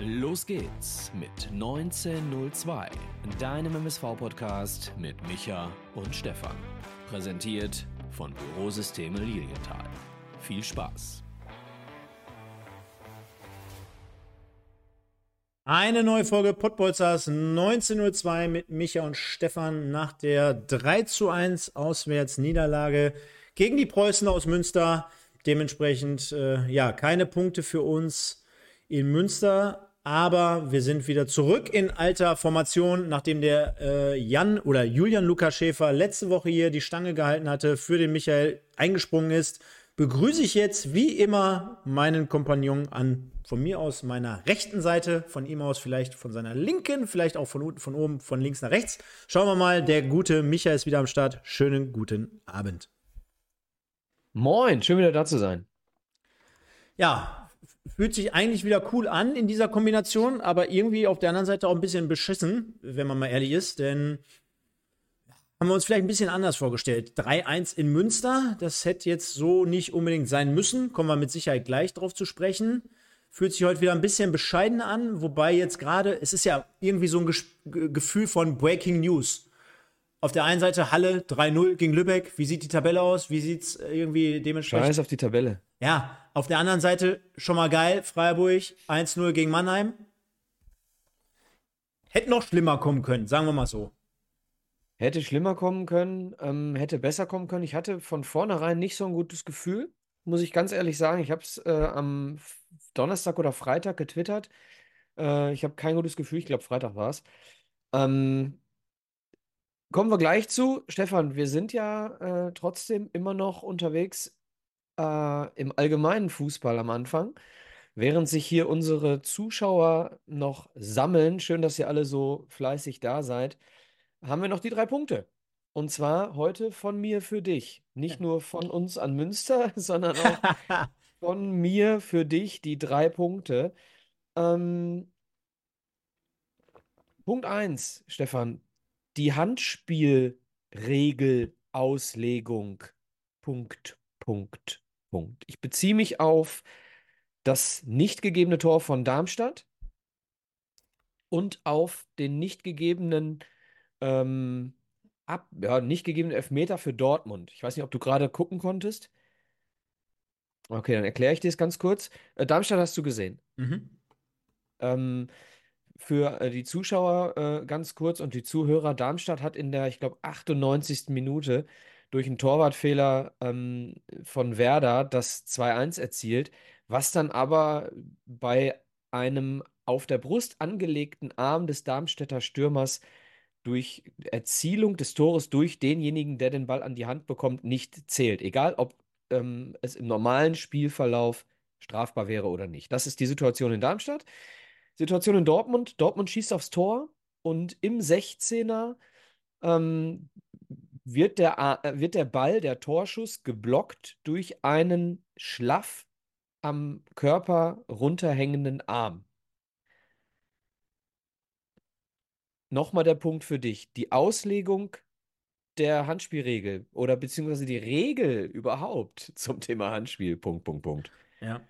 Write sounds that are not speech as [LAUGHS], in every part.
Los geht's mit 1902, deinem MSV-Podcast mit Micha und Stefan. Präsentiert von Bürosysteme Lilienthal. Viel Spaß! Eine neue Folge Pottbolzers 1902 mit Micha und Stefan nach der 3 zu 1 Auswärtsniederlage gegen die Preußen aus Münster. Dementsprechend, äh, ja, keine Punkte für uns in Münster, aber wir sind wieder zurück in alter Formation, nachdem der äh, Jan oder Julian Lukas Schäfer letzte Woche hier die Stange gehalten hatte, für den Michael eingesprungen ist. Begrüße ich jetzt wie immer meinen Kompagnon an von mir aus meiner rechten Seite, von ihm aus vielleicht von seiner linken, vielleicht auch von unten, von oben, von links nach rechts. Schauen wir mal, der gute Michael ist wieder am Start. Schönen guten Abend. Moin, schön wieder da zu sein. Ja, fühlt sich eigentlich wieder cool an in dieser Kombination, aber irgendwie auf der anderen Seite auch ein bisschen beschissen, wenn man mal ehrlich ist, denn haben wir uns vielleicht ein bisschen anders vorgestellt. 3-1 in Münster, das hätte jetzt so nicht unbedingt sein müssen, kommen wir mit Sicherheit gleich drauf zu sprechen. Fühlt sich heute wieder ein bisschen bescheiden an, wobei jetzt gerade, es ist ja irgendwie so ein Ges Gefühl von Breaking News auf der einen Seite Halle 3-0 gegen Lübeck. Wie sieht die Tabelle aus? Wie sieht es irgendwie dementsprechend? Scheiß auf die Tabelle. Ja, auf der anderen Seite schon mal geil. Freiburg 1-0 gegen Mannheim. Hätte noch schlimmer kommen können, sagen wir mal so. Hätte schlimmer kommen können, ähm, hätte besser kommen können. Ich hatte von vornherein nicht so ein gutes Gefühl, muss ich ganz ehrlich sagen. Ich habe es äh, am Donnerstag oder Freitag getwittert. Äh, ich habe kein gutes Gefühl, ich glaube Freitag war es. Ähm, Kommen wir gleich zu. Stefan, wir sind ja äh, trotzdem immer noch unterwegs äh, im allgemeinen Fußball am Anfang. Während sich hier unsere Zuschauer noch sammeln, schön, dass ihr alle so fleißig da seid, haben wir noch die drei Punkte. Und zwar heute von mir für dich. Nicht nur von uns an Münster, [LAUGHS] sondern auch [LAUGHS] von mir für dich die drei Punkte. Ähm, Punkt 1, Stefan die Handspielregelauslegung. Punkt, Punkt, Punkt. Ich beziehe mich auf das nicht gegebene Tor von Darmstadt und auf den nicht gegebenen ähm, ab, ja, nicht gegebenen Elfmeter für Dortmund. Ich weiß nicht, ob du gerade gucken konntest. Okay, dann erkläre ich dir es ganz kurz. Äh, Darmstadt hast du gesehen. Mhm. Ähm, für äh, die Zuschauer äh, ganz kurz und die Zuhörer. Darmstadt hat in der, ich glaube, 98. Minute durch einen Torwartfehler ähm, von Werder das 2-1 erzielt, was dann aber bei einem auf der Brust angelegten Arm des Darmstädter Stürmers durch Erzielung des Tores durch denjenigen, der den Ball an die Hand bekommt, nicht zählt. Egal, ob ähm, es im normalen Spielverlauf strafbar wäre oder nicht. Das ist die Situation in Darmstadt. Situation in Dortmund. Dortmund schießt aufs Tor und im 16er ähm, wird, der, äh, wird der Ball, der Torschuss, geblockt durch einen schlaff am Körper runterhängenden Arm. Nochmal der Punkt für dich. Die Auslegung der Handspielregel oder beziehungsweise die Regel überhaupt [LAUGHS] zum Thema Handspiel. Punkt, Punkt, Punkt. Ja.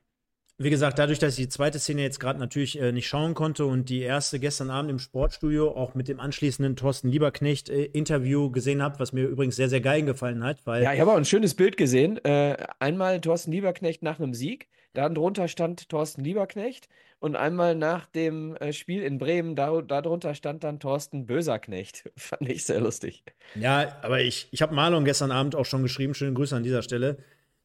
Wie gesagt, dadurch, dass ich die zweite Szene jetzt gerade natürlich äh, nicht schauen konnte und die erste gestern Abend im Sportstudio auch mit dem anschließenden Thorsten Lieberknecht äh, Interview gesehen habe, was mir übrigens sehr, sehr geil gefallen hat. Weil ja, ich habe auch ein schönes Bild gesehen. Äh, einmal Thorsten Lieberknecht nach einem Sieg, dann drunter stand Thorsten Lieberknecht und einmal nach dem äh, Spiel in Bremen, da, darunter stand dann Thorsten Böserknecht. [LAUGHS] Fand ich sehr lustig. Ja, aber ich, ich habe Marlon gestern Abend auch schon geschrieben, schöne Grüße an dieser Stelle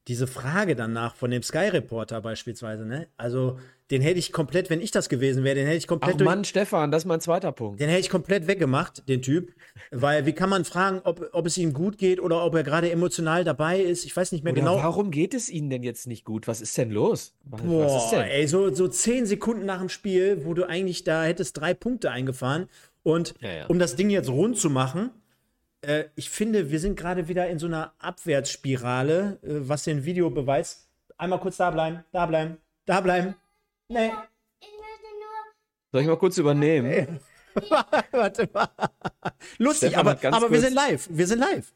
diese Frage danach von dem Sky Reporter beispielsweise, ne? Also, den hätte ich komplett, wenn ich das gewesen wäre, den hätte ich komplett. Ach Mann, Stefan, das ist mein zweiter Punkt. Den hätte ich komplett weggemacht, den Typ. Weil, wie kann man fragen, ob, ob es ihm gut geht oder ob er gerade emotional dabei ist? Ich weiß nicht mehr oder genau. Warum geht es Ihnen denn jetzt nicht gut? Was ist denn los? Was, Boah, was ist denn? ey, so, so zehn Sekunden nach dem Spiel, wo du eigentlich da hättest drei Punkte eingefahren. Und ja, ja. um das Ding jetzt rund zu machen, äh, ich finde, wir sind gerade wieder in so einer Abwärtsspirale, äh, was den Video beweist. Einmal kurz da bleiben, da bleiben, da bleiben. Nee. Soll ich mal kurz übernehmen? [LAUGHS] Warte mal. Lustig, Stefan aber, aber wir sind live. Wir sind live.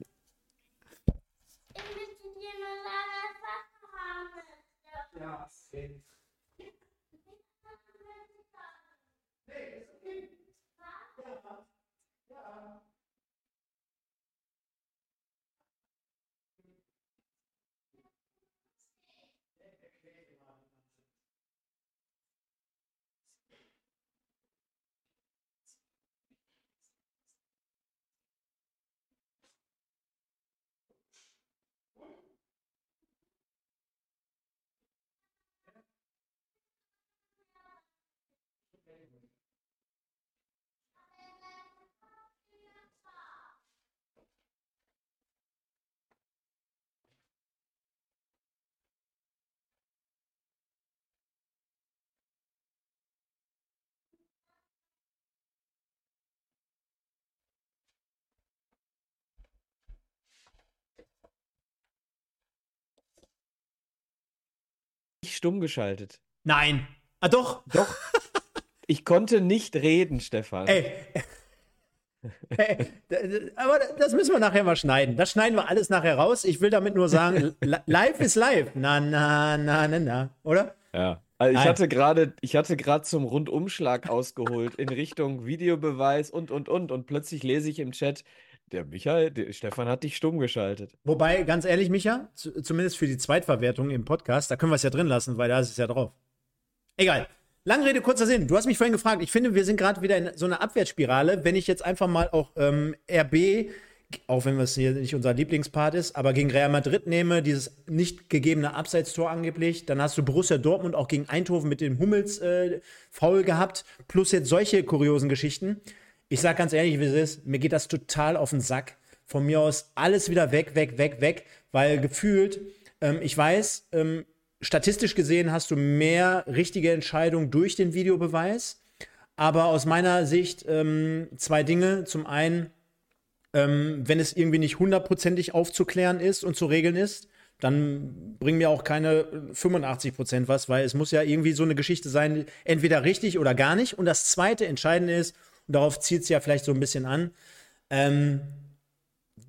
Stumm geschaltet. Nein. Ah, doch. Doch. Ich konnte nicht reden, Stefan. Ey. [LAUGHS] Ey, d- d- aber das müssen wir nachher mal schneiden. Das schneiden wir alles nachher raus. Ich will damit nur sagen, [LAUGHS] li- live ist live. Na, na, na, na, na. Oder? Ja. Also ich Nein. hatte gerade, ich hatte gerade zum Rundumschlag ausgeholt in Richtung Videobeweis und und und und plötzlich lese ich im Chat, der Michael, der Stefan hat dich stumm geschaltet. Wobei, ganz ehrlich, Micha, zu, zumindest für die Zweitverwertung im Podcast, da können wir es ja drin lassen, weil da ist es ja drauf. Egal. Lange Rede, kurzer Sinn. Du hast mich vorhin gefragt. Ich finde, wir sind gerade wieder in so einer Abwärtsspirale. Wenn ich jetzt einfach mal auch ähm, RB, auch wenn es hier nicht unser Lieblingspart ist, aber gegen Real Madrid nehme, dieses nicht gegebene Abseitstor angeblich, dann hast du Borussia Dortmund auch gegen Eindhoven mit dem Hummels äh, faul gehabt, plus jetzt solche kuriosen Geschichten. Ich sag ganz ehrlich, wie es ist, mir geht das total auf den Sack. Von mir aus alles wieder weg, weg, weg, weg, weil gefühlt, ähm, ich weiß, ähm, statistisch gesehen hast du mehr richtige Entscheidungen durch den Videobeweis. Aber aus meiner Sicht ähm, zwei Dinge. Zum einen, ähm, wenn es irgendwie nicht hundertprozentig aufzuklären ist und zu regeln ist, dann bringen mir auch keine äh, 85 Prozent was, weil es muss ja irgendwie so eine Geschichte sein, entweder richtig oder gar nicht. Und das zweite Entscheidende ist, und darauf zielt es ja vielleicht so ein bisschen an, ähm,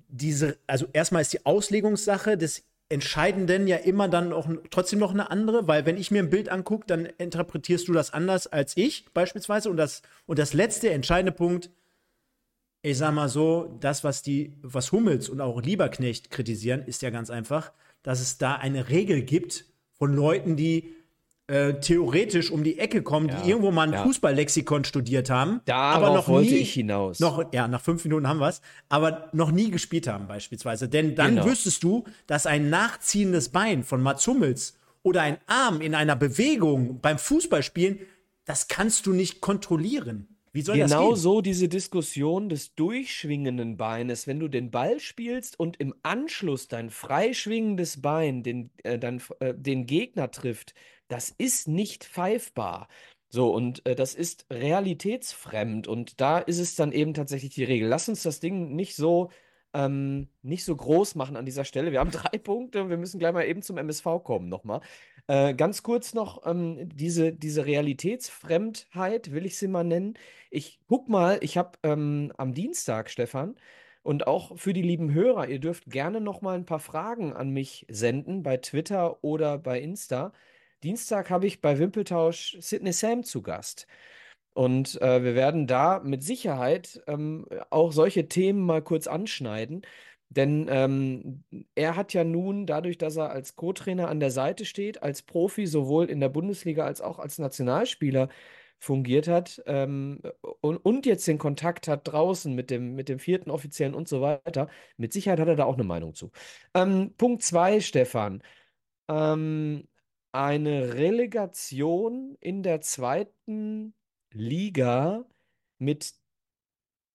diese, also erstmal ist die Auslegungssache des Entscheidenden ja immer dann auch trotzdem noch eine andere, weil wenn ich mir ein Bild angucke, dann interpretierst du das anders als ich beispielsweise. Und das, und das letzte entscheidende Punkt, ich sag mal so, das, was die, was Hummels und auch Lieberknecht kritisieren, ist ja ganz einfach, dass es da eine Regel gibt von Leuten, die äh, theoretisch um die Ecke kommen, Ja, die irgendwo mal ein ja. Fußballlexikon studiert haben, Darauf aber noch wollte nie, ich hinaus. noch, ja, nach fünf Minuten haben wir es, aber noch nie gespielt haben beispielsweise. Denn dann Genau. wüsstest du, dass ein nachziehendes Bein von Mats Hummels oder ein Arm in einer Bewegung beim Fußballspielen, das kannst du nicht kontrollieren. Wie soll das Genau so diese Diskussion des durchschwingenden Beines, wenn du den Ball spielst und im Anschluss dein freischwingendes Bein den, äh, dann, äh, den Gegner trifft, das ist nicht pfeifbar. So, und äh, das ist realitätsfremd und da ist es dann eben tatsächlich die Regel. Lass uns das Ding nicht so, ähm, nicht so groß machen an dieser Stelle. Wir haben [LAUGHS] drei Punkte und wir müssen gleich mal eben zum MSV kommen nochmal. Äh, ganz kurz noch ähm, diese, diese Realitätsfremdheit, will ich sie mal nennen. Ich guck mal, ich habe ähm, am Dienstag, Stefan, und auch für die lieben Hörer, ihr dürft gerne noch mal ein paar Fragen an mich senden bei Twitter oder bei Insta. Dienstag habe ich bei Wimpeltausch Sydney Sam zu Gast. Und äh, wir werden da mit Sicherheit ähm, auch solche Themen mal kurz anschneiden. Denn ähm, er hat ja nun, dadurch, dass er als Co-Trainer an der Seite steht, als Profi sowohl in der Bundesliga als auch als Nationalspieler fungiert hat ähm, und, und jetzt den Kontakt hat draußen mit dem, mit dem vierten Offiziellen und so weiter, mit Sicherheit hat er da auch eine Meinung zu. Ähm, Punkt zwei, Stefan. Ähm, eine Relegation in der zweiten Liga mit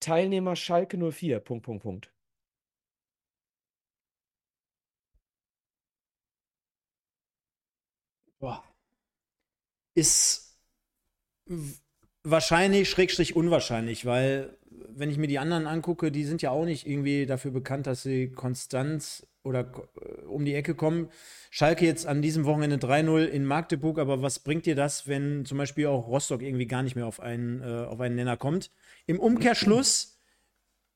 Teilnehmer Schalke 04. Punkt, Punkt, Punkt. Boah. Ist wahrscheinlich, schrägstrich unwahrscheinlich, weil wenn ich mir die anderen angucke, die sind ja auch nicht irgendwie dafür bekannt, dass sie konstant oder äh, um die Ecke kommen. Schalke jetzt an diesem Wochenende 3-0 in Magdeburg, aber was bringt dir das, wenn zum Beispiel auch Rostock irgendwie gar nicht mehr auf einen, äh, auf einen Nenner kommt? Im Umkehrschluss,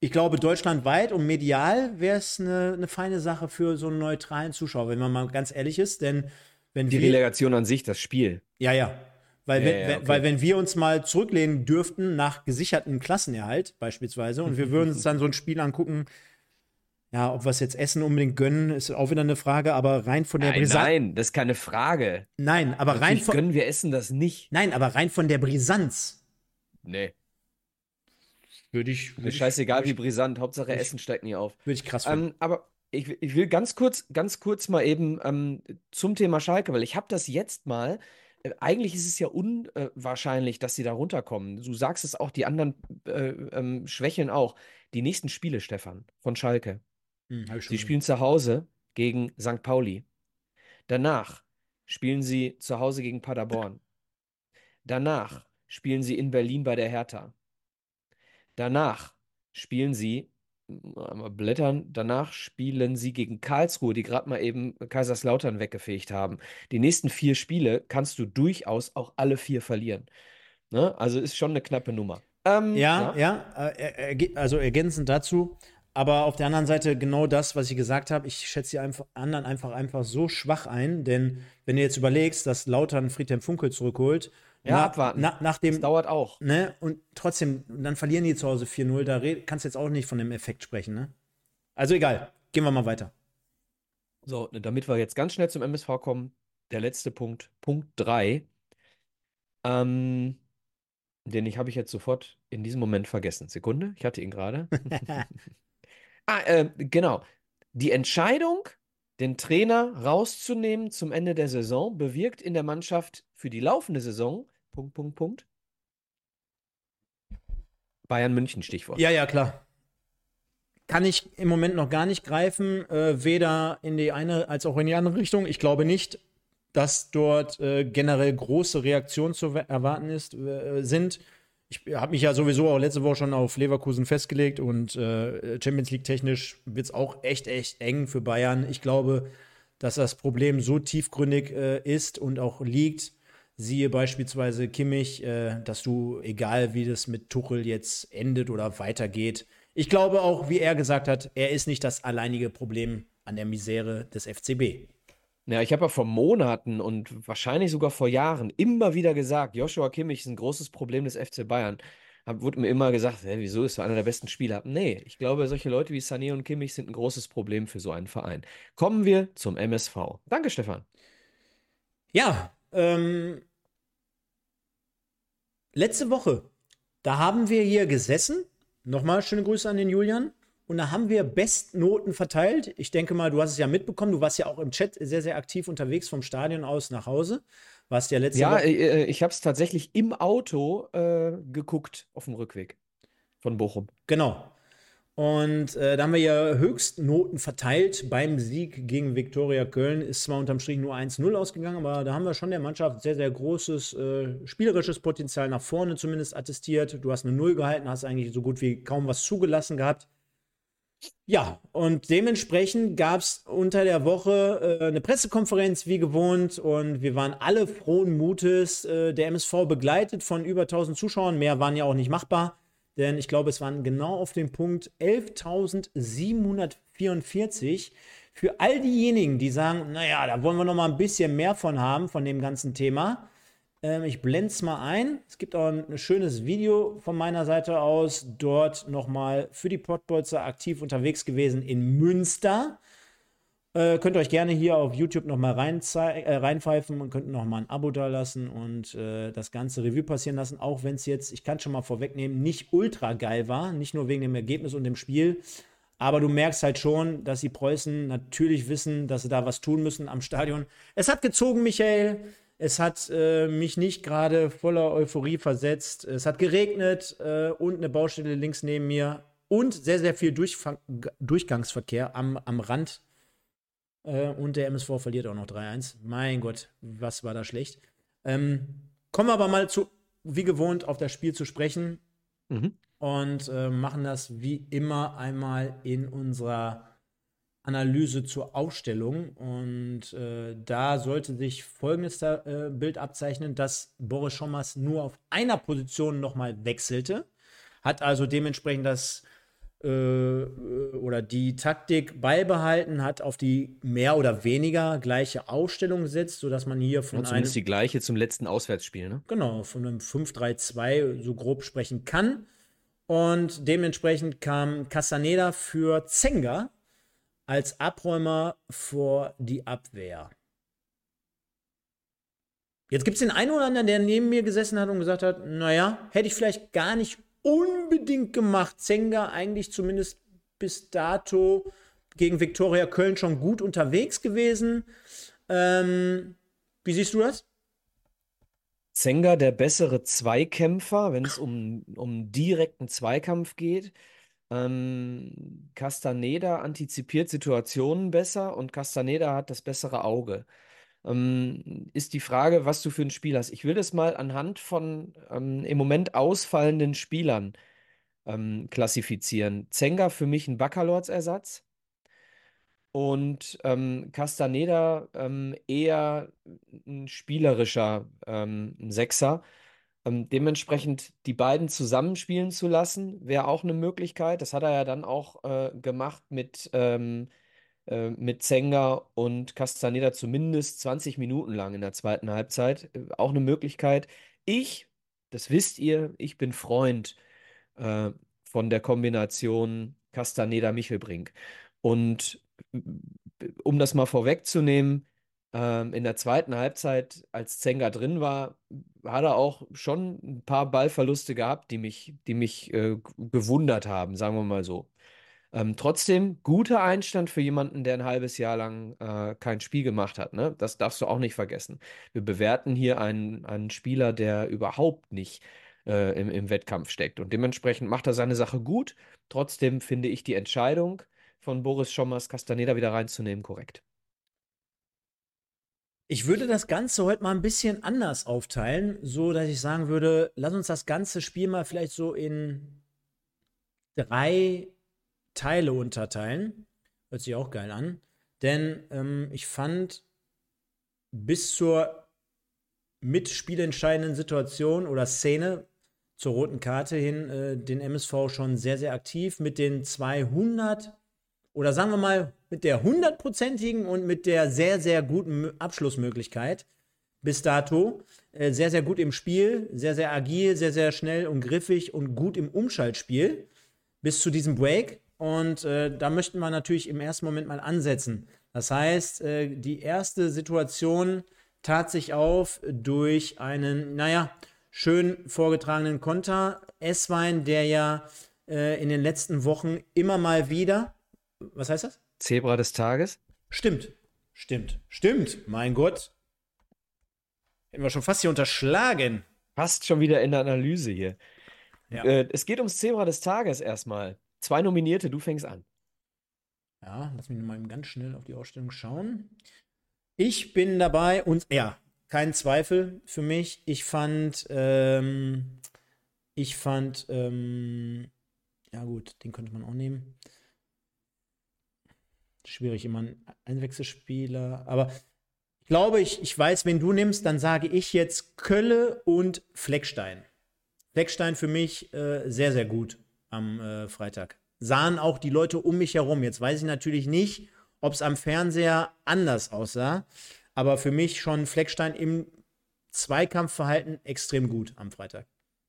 ich glaube, deutschlandweit und medial wäre es eine, eine feine Sache für so einen neutralen Zuschauer, wenn man mal ganz ehrlich ist, denn wenn Die Relegation an sich, das Spiel. ja, ja. Weil, Ja, wenn, ja, okay. weil wenn wir uns mal zurücklehnen dürften nach gesicherten Klassenerhalt beispielsweise und wir würden uns dann so ein Spiel angucken, ja, ob wir es jetzt Essen unbedingt gönnen, ist auch wieder eine Frage, aber rein von der Brisanz. nein, das ist keine Frage. Nein, aber rein Natürlich von, gönnen wir Essen das nicht. nein, aber rein von der Brisanz Nee, würde ich, mir würd ich, scheißegal wie brisant, Hauptsache ich- Essen steigt nie auf. würd ich krass finden. Ähm, aber ich, ich will ganz kurz, ganz kurz mal eben ähm, zum Thema Schalke, weil ich habe das jetzt mal. Äh, eigentlich ist es ja unwahrscheinlich, dass sie da runterkommen. Du sagst es auch, die anderen äh, ähm, schwächeln auch. Die nächsten Spiele, Stefan, von Schalke. Hm, Sie spielen zu Hause gegen St. Pauli. Danach spielen sie zu Hause gegen Paderborn. Danach spielen sie in Berlin bei der Hertha. Danach spielen sie einmal blättern. Danach spielen sie gegen Karlsruhe, die gerade mal eben Kaiserslautern weggefegt haben. Die nächsten vier Spiele kannst du durchaus auch alle vier verlieren. Ne? Also ist schon eine knappe Nummer. Ähm, ja, ja, ja äh, also ergänzend dazu. Aber auf der anderen Seite genau das, was ich gesagt habe. Ich schätze die einfach, anderen einfach, einfach so schwach ein. Denn wenn du jetzt überlegst, dass Lautern Friedhelm Funkel zurückholt, ja, na, abwarten. Na, nach dem, das dauert auch. Ne, und trotzdem, dann verlieren die zu Hause 4-0. Da kannst du jetzt auch nicht von dem Effekt sprechen. Ne? Also egal, gehen wir mal weiter. So, damit wir jetzt ganz schnell zum MSV kommen, der letzte Punkt, Punkt 3. Ähm, den ich habe ich jetzt sofort in diesem Moment vergessen. Sekunde, ich hatte ihn gerade. [LAUGHS] [LAUGHS] ah, äh, genau. Die Entscheidung, den Trainer rauszunehmen zum Ende der Saison, bewirkt in der Mannschaft für die laufende Saison, Punkt, Punkt, Punkt. Bayern München, Stichwort. Ja, ja, klar. Kann ich im Moment noch gar nicht greifen, äh, weder in die eine als auch in die andere Richtung. Ich glaube nicht, dass dort äh, generell große Reaktionen zu erwarten ist, äh, sind. Ich habe mich ja sowieso auch letzte Woche schon auf Leverkusen festgelegt und äh, Champions League technisch wird es auch echt, echt eng für Bayern. Ich glaube, dass das Problem so tiefgründig äh, ist und auch liegt. Siehe beispielsweise Kimmich, äh, dass du, egal wie das mit Tuchel jetzt endet oder weitergeht, ich glaube auch, wie er gesagt hat, er ist nicht das alleinige Problem an der Misere des FCB. Ja, ich habe ja vor Monaten und wahrscheinlich sogar vor Jahren immer wieder gesagt, Joshua Kimmich ist ein großes Problem des FC Bayern. Hab, wurde mir immer gesagt, hä, wieso ist er einer der besten Spieler? Nee, ich glaube, solche Leute wie Sané und Kimmich sind ein großes Problem für so einen Verein. Kommen wir zum MSV. Danke, Stefan. Ja, ähm, letzte Woche, da haben wir hier gesessen. Nochmal schöne Grüße an den Julian. Und da haben wir Bestnoten verteilt. Ich denke mal, du hast es ja mitbekommen. Du warst ja auch im Chat sehr, sehr aktiv unterwegs vom Stadion aus nach Hause. Warst ja letzte Ja, Woche. äh, ich habe es tatsächlich im Auto äh, geguckt auf dem Rückweg von Bochum. Genau. Und äh, da haben wir ja Höchstnoten verteilt beim Sieg gegen Viktoria Köln. Ist zwar unterm Strich nur 1-0 ausgegangen, aber da haben wir schon der Mannschaft sehr, sehr großes äh, spielerisches Potenzial nach vorne zumindest attestiert. Du hast eine Null gehalten, hast eigentlich so gut wie kaum was zugelassen gehabt. Ja, und dementsprechend gab es unter der Woche äh, eine Pressekonferenz wie gewohnt und wir waren alle frohen Mutes. Äh, der MSV begleitet von über 1000 Zuschauern, mehr waren ja auch nicht machbar, denn ich glaube, es waren genau auf den Punkt 11.744. Für all diejenigen, die sagen, naja, da wollen wir noch mal ein bisschen mehr von haben, von dem ganzen Thema, ähm, ich blende es mal ein. Es gibt auch ein, schönes Video von meiner Seite aus. Dort nochmal für die Podbolzer aktiv unterwegs gewesen in Münster. Äh, könnt ihr euch gerne hier auf YouTube nochmal äh, reinpfeifen und könnt nochmal ein Abo da lassen und äh, das ganze Review passieren lassen. Auch wenn es jetzt, ich kann schon mal vorwegnehmen, nicht ultra geil war. Nicht nur wegen dem Ergebnis und dem Spiel. Aber du merkst halt schon, dass die Preußen natürlich wissen, dass sie da was tun müssen am Stadion. Es hat gezogen, Michael. Es hat äh, mich nicht gerade voller Euphorie versetzt. Es hat geregnet äh, und eine Baustelle links neben mir und sehr, sehr viel Durchfang Durchgangsverkehr am, am Rand. Äh, und der MSV verliert auch noch 3-1. Mein Gott, was war da schlecht. Ähm, kommen wir aber mal zu, wie gewohnt, auf das Spiel zu sprechen. Mhm. Und äh, machen das wie immer einmal in unserer Analyse zur Aufstellung. Und äh, da sollte sich folgendes äh, Bild abzeichnen, dass Boris Schommers nur auf einer Position nochmal wechselte, hat also dementsprechend das äh, oder die Taktik beibehalten, hat auf die mehr oder weniger gleiche Aufstellung gesetzt, sodass man hier von ja, einem. die gleiche zum letzten Auswärtsspiel, ne? Genau, von einem 5-3-2 so grob sprechen kann. Und dementsprechend kam Castaneda für Zenga als Abräumer vor die Abwehr. Jetzt gibt es den einen oder anderen, der neben mir gesessen hat und gesagt hat, naja, hätte ich vielleicht gar nicht unbedingt gemacht. Zenga eigentlich zumindest bis dato gegen Viktoria Köln schon gut unterwegs gewesen. Ähm, wie siehst du das? Zenga der bessere Zweikämpfer, wenn es um, um direkten Zweikampf geht. Ähm, Castaneda antizipiert Situationen besser und Castaneda hat das bessere Auge. Ähm, ist die Frage, was du für ein Spiel hast. Ich will das mal anhand von ähm, im Moment ausfallenden Spielern ähm, klassifizieren. Zenga für mich ein Baccalords-Ersatz und ähm, Castaneda ähm, eher ein spielerischer Sechser. Ähm, dementsprechend die beiden zusammenspielen zu lassen, wäre auch eine Möglichkeit. Das hat er ja dann auch äh, gemacht mit, ähm, äh, mit Zenga und Castaneda zumindest 20 Minuten lang in der zweiten Halbzeit. Äh, auch eine Möglichkeit. Ich, das wisst ihr, ich bin Freund äh, von der Kombination Castaneda-Michelbrink. Und um das mal vorwegzunehmen, ähm, in der zweiten Halbzeit, als Zenga drin war, hat er auch schon ein paar Ballverluste gehabt, die mich, die mich äh, gewundert haben, sagen wir mal so. Ähm, trotzdem guter Einstand für jemanden, der ein halbes Jahr lang äh, kein Spiel gemacht hat. Ne? Das darfst du auch nicht vergessen. Wir bewerten hier einen, einen Spieler, der überhaupt nicht äh, im, im Wettkampf steckt. Und dementsprechend macht er seine Sache gut. Trotzdem finde ich die Entscheidung von Boris Schommers, Castaneda wieder reinzunehmen, korrekt. Ich würde das Ganze heute mal ein bisschen anders aufteilen, so dass ich sagen würde, lass uns das ganze Spiel mal vielleicht so in drei Teile unterteilen. Hört sich auch geil an. Denn ähm, ich fand bis zur mitspielentscheidenden Situation oder Szene zur roten Karte hin äh, den MSV schon sehr, sehr aktiv mit den 200 oder sagen wir mal mit der hundertprozentigen und mit der sehr, sehr guten Abschlussmöglichkeit bis dato. Äh, sehr, sehr gut im Spiel, sehr, sehr agil, sehr, sehr schnell und griffig und gut im Umschaltspiel bis zu diesem Break. Und äh, da möchten wir natürlich im ersten Moment mal ansetzen. Das heißt, äh, die erste Situation tat sich auf durch einen, naja, schön vorgetragenen Konter. Esswein, der ja äh, in den letzten Wochen immer mal wieder was heißt das? Zebra des Tages? Stimmt. Stimmt. Stimmt. Mein Gott. Hätten wir schon fast hier unterschlagen. Fast schon wieder in der Analyse hier. Ja. Äh, es geht ums Zebra des Tages erstmal. Zwei Nominierte, du fängst an. Ja, lass mich mal ganz schnell auf die Ausstellung schauen. Ich bin dabei und ja, kein Zweifel für mich. Ich fand, ähm, ich fand, ähm, ja gut, den könnte man auch nehmen schwierig, immer ein Einwechselspieler. Aber ich glaube, ich, ich weiß, wen du nimmst, dann sage ich jetzt Kölle und Fleckstein. Fleckstein für mich äh, sehr, sehr gut am äh, Freitag. Sahen auch die Leute um mich herum. Jetzt weiß ich natürlich nicht, ob es am Fernseher anders aussah. Aber für mich schon Fleckstein im Zweikampfverhalten extrem gut am Freitag.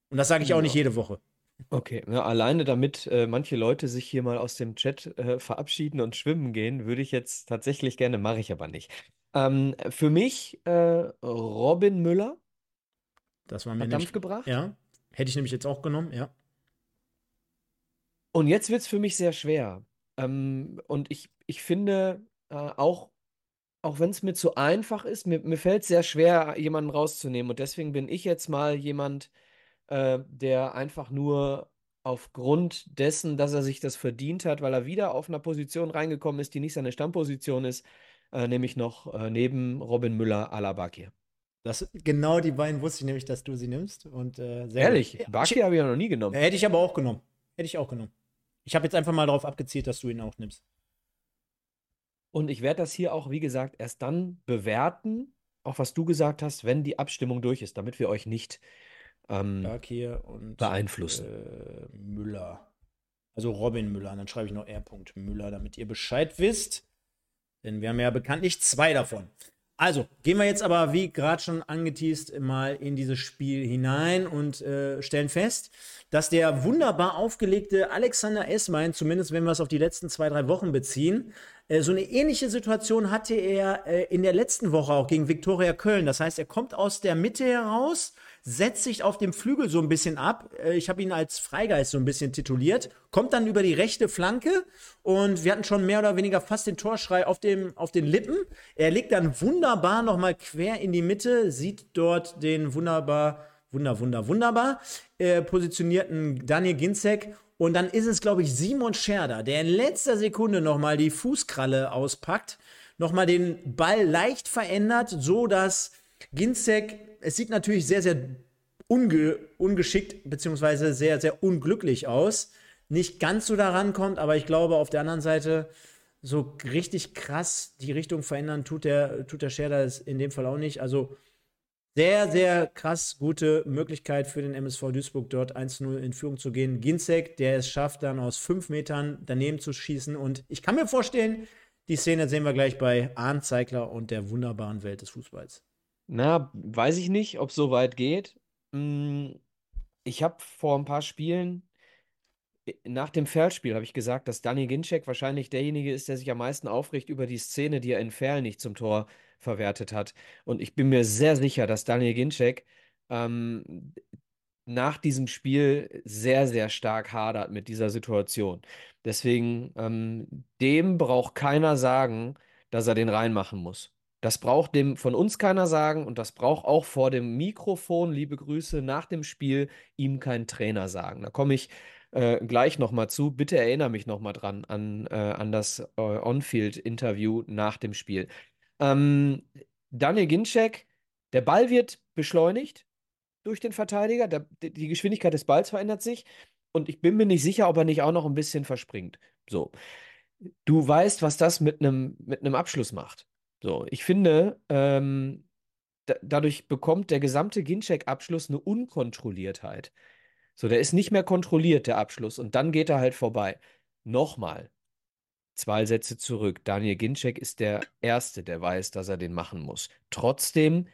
Und das sage ich auch nicht jede Woche. Okay, ja, alleine damit äh, manche Leute sich hier mal aus dem Chat äh, verabschieden und schwimmen gehen, würde ich jetzt tatsächlich gerne, mache ich aber nicht. Ähm, für mich äh, Robin Müller Das war mir hat Dampf gebracht. ja, hätte ich nämlich jetzt auch genommen, ja. Und jetzt wird es für mich sehr schwer. Ähm, und ich, ich finde, äh, auch, auch wenn es mir zu einfach ist, mir, mir fällt es sehr schwer, jemanden rauszunehmen. Und deswegen bin ich jetzt mal jemand, äh, der einfach nur aufgrund dessen, dass er sich das verdient hat, weil er wieder auf einer Position reingekommen ist, die nicht seine Stammposition ist, äh, nämlich noch äh, neben Robin Müller Alabakir. Das, genau die beiden wusste ich nämlich, dass du sie nimmst. Und, äh, Ehrlich, Bakir habe ich ja noch nie genommen. Hätte ich aber auch genommen. Hätte ich auch genommen. Ich habe jetzt einfach mal darauf abgezielt, dass du ihn auch nimmst. Und ich werde das hier auch, wie gesagt, erst dann bewerten, auch was du gesagt hast, wenn die Abstimmung durch ist, damit wir euch nicht ähm, und beeinflussen. Äh, Müller. Also Robin Müller. Und dann schreibe ich noch R. Müller, damit ihr Bescheid wisst. Denn wir haben ja bekanntlich zwei davon. Also, gehen wir jetzt aber, wie gerade schon angeteased, mal in dieses Spiel hinein und äh, stellen fest, dass der wunderbar aufgelegte Alexander Essmein, zumindest wenn wir es auf die letzten zwei, drei Wochen beziehen, äh, so eine ähnliche Situation hatte er äh, in der letzten Woche auch gegen Viktoria Köln. Das heißt, er kommt aus der Mitte heraus setzt sich auf dem Flügel so ein bisschen ab. Äh, ich habe ihn als Freigeist so ein bisschen tituliert. Kommt dann über die rechte Flanke und wir hatten schon mehr oder weniger fast den Torschrei auf, dem, auf den Lippen. Er legt dann wunderbar nochmal quer in die Mitte, sieht dort den wunderbar, wunder, wunder, wunderbar äh, positionierten Daniel Ginzek und dann ist es, glaube ich, Simon Scherder, der in letzter Sekunde nochmal die Fußkralle auspackt, nochmal den Ball leicht verändert, so dass Ginzek es sieht natürlich sehr, sehr unge ungeschickt beziehungsweise sehr, sehr unglücklich aus. Nicht ganz so daran kommt, aber ich glaube, auf der anderen Seite so richtig krass die Richtung verändern tut der, tut der Scherder in dem Fall auch nicht. Also sehr, sehr krass gute Möglichkeit für den MSV Duisburg dort 1-0 in Führung zu gehen. Ginzek, der es schafft, dann aus fünf Metern daneben zu schießen. Und ich kann mir vorstellen, die Szene sehen wir gleich bei Arndt Zeigler und der wunderbaren Welt des Fußballs. Na, weiß ich nicht, ob es so weit geht. Hm, ich habe vor ein paar Spielen, nach dem Feldspiel, habe ich gesagt, dass Dani Ginczek wahrscheinlich derjenige ist, der sich am meisten aufregt über die Szene, die er in Ferl nicht zum Tor verwertet hat. Und ich bin mir sehr sicher, dass Daniel Ginczek ähm, nach diesem Spiel sehr, sehr stark hadert mit dieser Situation. Deswegen, ähm, dem braucht keiner sagen, dass er den reinmachen muss. Das braucht dem von uns keiner sagen und das braucht auch vor dem Mikrofon, liebe Grüße, nach dem Spiel ihm kein Trainer sagen. Da komme ich äh, gleich nochmal zu. Bitte erinnere mich nochmal dran an, äh, an das äh, On-Field-Interview nach dem Spiel. Ähm, Daniel Ginczek, der Ball wird beschleunigt durch den Verteidiger. Der, die Geschwindigkeit des Balls verändert sich. Und ich bin mir nicht sicher, ob er nicht auch noch ein bisschen verspringt. So. Du weißt, was das mit einem mit Abschluss macht. So, ich finde, ähm, da, dadurch bekommt der gesamte Ginczek-Abschluss eine Unkontrolliertheit. So, der ist nicht mehr kontrolliert, der Abschluss. Und dann geht er halt vorbei. Nochmal, Zwei Sätze zurück. Daniel Ginczek ist der Erste, der weiß, dass er den machen muss. Trotzdem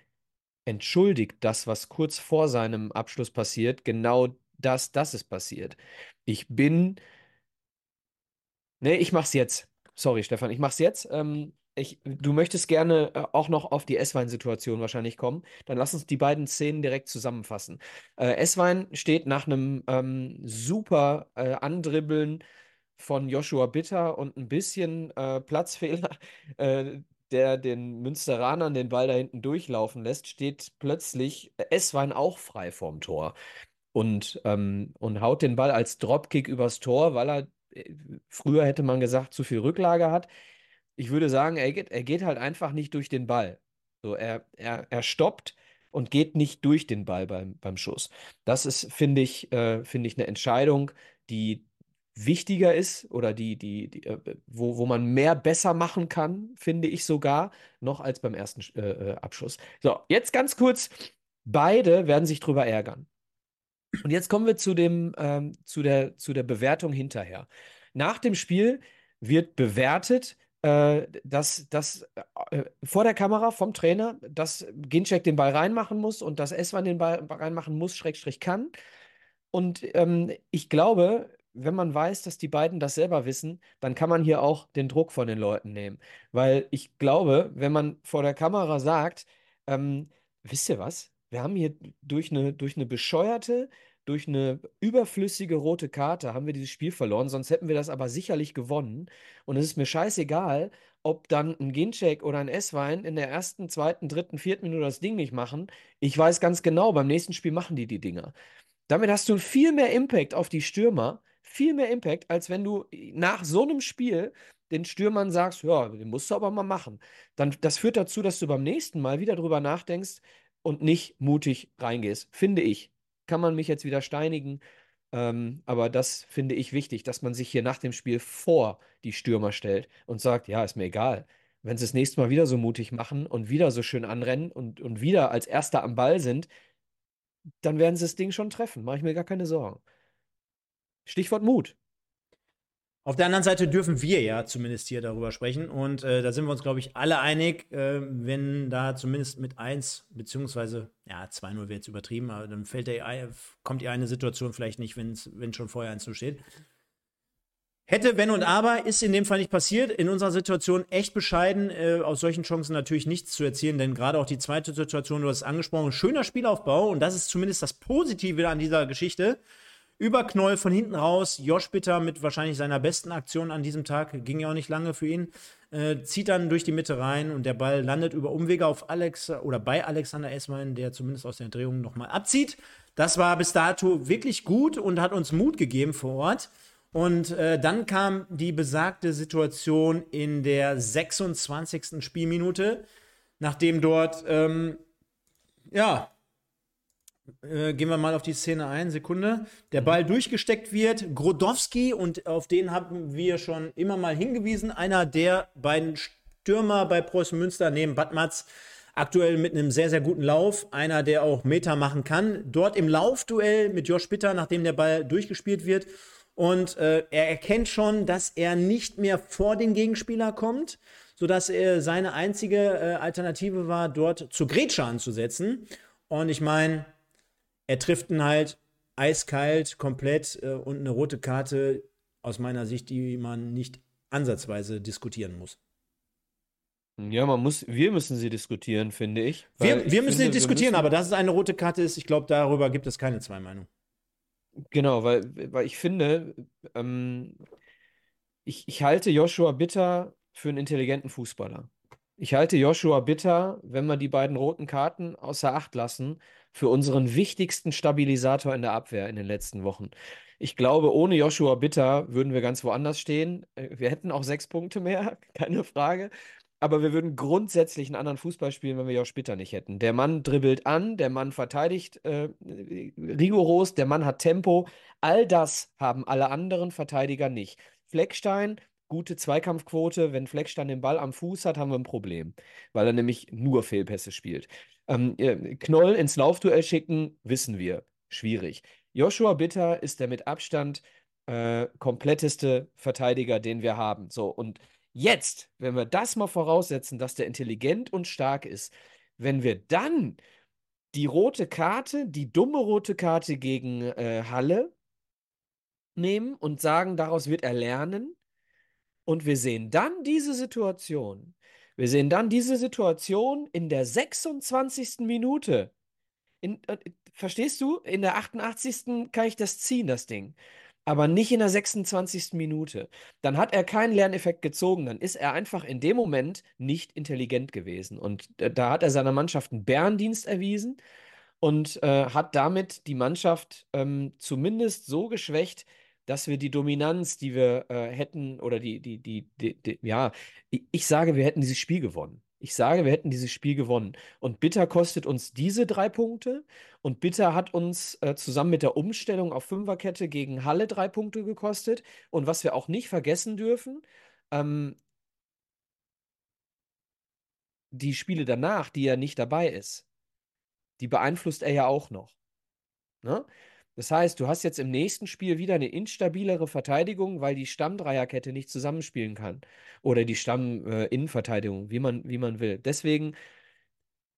entschuldigt das, was kurz vor seinem Abschluss passiert, genau das, dass es passiert. Ich bin. Nee, ich mach's jetzt. Sorry, Stefan, ich mach's jetzt. Ähm, ich, du möchtest gerne äh, auch noch auf die S-Wein-Situation wahrscheinlich kommen. Dann lass uns die beiden Szenen direkt zusammenfassen. Äh, S-Wein steht nach einem ähm, super äh, Andribbeln von Joshua Bitter und ein bisschen äh, Platzfehler, [LAUGHS] äh, der den Münsteranern den Ball da hinten durchlaufen lässt, steht plötzlich Esswein auch frei vorm Tor und, ähm, und haut den Ball als Dropkick übers Tor, weil er, äh, früher hätte man gesagt, zu viel Rücklage hat. Ich würde sagen, er geht, er geht halt einfach nicht durch den Ball. So, er, er, er stoppt und geht nicht durch den Ball beim, beim Schuss. Das ist, finde ich, äh, finde ich, eine Entscheidung, die wichtiger ist oder die, die, die äh, wo, wo man mehr besser machen kann, finde ich sogar, noch als beim ersten äh, äh, Abschuss. So, jetzt ganz kurz. Beide werden sich drüber ärgern. Und jetzt kommen wir zu, dem, ähm, zu, der, zu der Bewertung hinterher. Nach dem Spiel wird bewertet, äh, dass, dass äh, vor der Kamera vom Trainer, dass Ginczek den Ball reinmachen muss und dass Eswan den Ball reinmachen muss, Schrägstrich kann. Und ähm, ich glaube, wenn man weiß, dass die beiden das selber wissen, dann kann man hier auch den Druck von den Leuten nehmen. Weil ich glaube, wenn man vor der Kamera sagt, ähm, wisst ihr was? Wir haben hier durch eine, durch eine bescheuerte, durch eine überflüssige rote Karte haben wir dieses Spiel verloren, sonst hätten wir das aber sicherlich gewonnen. Und es ist mir scheißegal, ob dann ein Gincheck oder ein S-Wein in der ersten, zweiten, dritten, vierten Minute das Ding nicht machen. Ich weiß ganz genau, beim nächsten Spiel machen die die Dinger. Damit hast du viel mehr Impact auf die Stürmer, viel mehr Impact, als wenn du nach so einem Spiel den Stürmern sagst, ja, den musst du aber mal machen. Dann, das führt dazu, dass du beim nächsten Mal wieder drüber nachdenkst und nicht mutig reingehst. Finde ich. Kann man mich jetzt wieder steinigen. Ähm, aber das finde ich wichtig, dass man sich hier nach dem Spiel vor die Stürmer stellt und sagt, ja, ist mir egal. Wenn sie das nächste Mal wieder so mutig machen und wieder so schön anrennen und, und wieder als Erster am Ball sind, dann werden sie das Ding schon treffen. Mache ich mir gar keine Sorgen. Stichwort Mut. Auf der anderen Seite dürfen wir ja zumindest hier darüber sprechen. Und äh, da sind wir uns, glaube ich, alle einig, äh, wenn da zumindest mit 1, beziehungsweise, ja, 2-0 wäre jetzt übertrieben, aber dann fällt der, kommt ja eine Situation vielleicht nicht, wenn schon vorher 1 0 steht. Hätte, wenn und aber, ist in dem Fall nicht passiert. In unserer Situation echt bescheiden, äh, aus solchen Chancen natürlich nichts zu erzielen, denn gerade auch die zweite Situation, du hast es angesprochen, schöner Spielaufbau und das ist zumindest das Positive an dieser Geschichte. Überknoll von hinten raus. Josh Bitter mit wahrscheinlich seiner besten Aktion an diesem Tag, ging ja auch nicht lange für ihn, äh, zieht dann durch die Mitte rein und der Ball landet über Umwege auf Alex oder bei Alexander Esswein, der zumindest aus der Drehung nochmal abzieht. Das war bis dato wirklich gut und hat uns Mut gegeben vor Ort. Und äh, dann kam die besagte Situation in der 26. Spielminute, nachdem dort, ähm, ja, äh, gehen wir mal auf die Szene ein, Sekunde. Der Ball durchgesteckt wird, Grodowski, und auf den haben wir schon immer mal hingewiesen, einer der beiden Stürmer bei Preußen Münster neben Badmatz, aktuell mit einem sehr, sehr guten Lauf, einer, der auch Meter machen kann. Dort im Laufduell mit Josh Bitter, nachdem der Ball durchgespielt wird. Und äh, er erkennt schon, dass er nicht mehr vor den Gegenspieler kommt, sodass er seine einzige äh, Alternative war, dort zu Grätsche anzusetzen. Und ich meine, er trifft ihn halt eiskalt, komplett äh, und eine rote Karte aus meiner Sicht, die man nicht ansatzweise diskutieren muss. Ja, man muss, wir müssen sie diskutieren, finde ich. Wir, ich wir müssen finde, sie diskutieren, aber dass es eine rote Karte ist, ich glaube, darüber gibt es keine zwei Meinungen. Genau, weil, weil ich finde, ähm, ich, ich halte Joshua Bitter für einen intelligenten Fußballer. Ich halte Joshua Bitter, wenn wir die beiden roten Karten außer Acht lassen, für unseren wichtigsten Stabilisator in der Abwehr in den letzten Wochen. Ich glaube, ohne Joshua Bitter würden wir ganz woanders stehen. Äh, wir hätten auch sechs Punkte mehr, [LAUGHS] keine Frage. Aber wir würden grundsätzlich einen anderen Fußball spielen, wenn wir Josh Bitter nicht hätten. Der Mann dribbelt an, der Mann verteidigt äh, rigoros, der Mann hat Tempo. All das haben alle anderen Verteidiger nicht. Fleckstein gute Zweikampfquote. Wenn Fleckstein den Ball am Fuß hat, haben wir ein Problem, weil er nämlich nur Fehlpässe spielt. Ähm, Knoll ins Laufduell schicken, wissen wir, schwierig. Joshua Bitter ist der mit Abstand äh, kompletteste Verteidiger, den wir haben. So, und jetzt, wenn wir das mal voraussetzen, dass der intelligent und stark ist, wenn wir dann die rote Karte, die dumme rote Karte gegen äh, Halle nehmen und sagen, daraus wird er lernen, und wir sehen dann diese Situation. Wir sehen dann diese Situation in der 26. Minute. In, äh, verstehst du? In der 88. kann ich das ziehen, das Ding. Aber nicht in der 26. Minute. Dann hat er keinen Lerneffekt gezogen. Dann ist er einfach in dem Moment nicht intelligent gewesen. Und äh, da hat er seiner Mannschaft einen Bärendienst erwiesen und äh, hat damit die Mannschaft ähm, zumindest so geschwächt, dass wir die Dominanz, die wir äh, hätten, oder die, die, die, die, die, ja, ich sage, wir hätten dieses Spiel gewonnen. Ich sage, wir hätten dieses Spiel gewonnen. Und Bitter kostet uns diese drei Punkte. Und Bitter hat uns äh, zusammen mit der Umstellung auf Fünferkette gegen Halle drei Punkte gekostet. Und was wir auch nicht vergessen dürfen, ähm, die Spiele danach, die er nicht dabei ist, die beeinflusst er ja auch noch. Ne? Das heißt, du hast jetzt im nächsten Spiel wieder eine instabilere Verteidigung, weil die Stammdreierkette nicht zusammenspielen kann. Oder die Stamm-Innenverteidigung, äh, wie man, wie man will. Deswegen,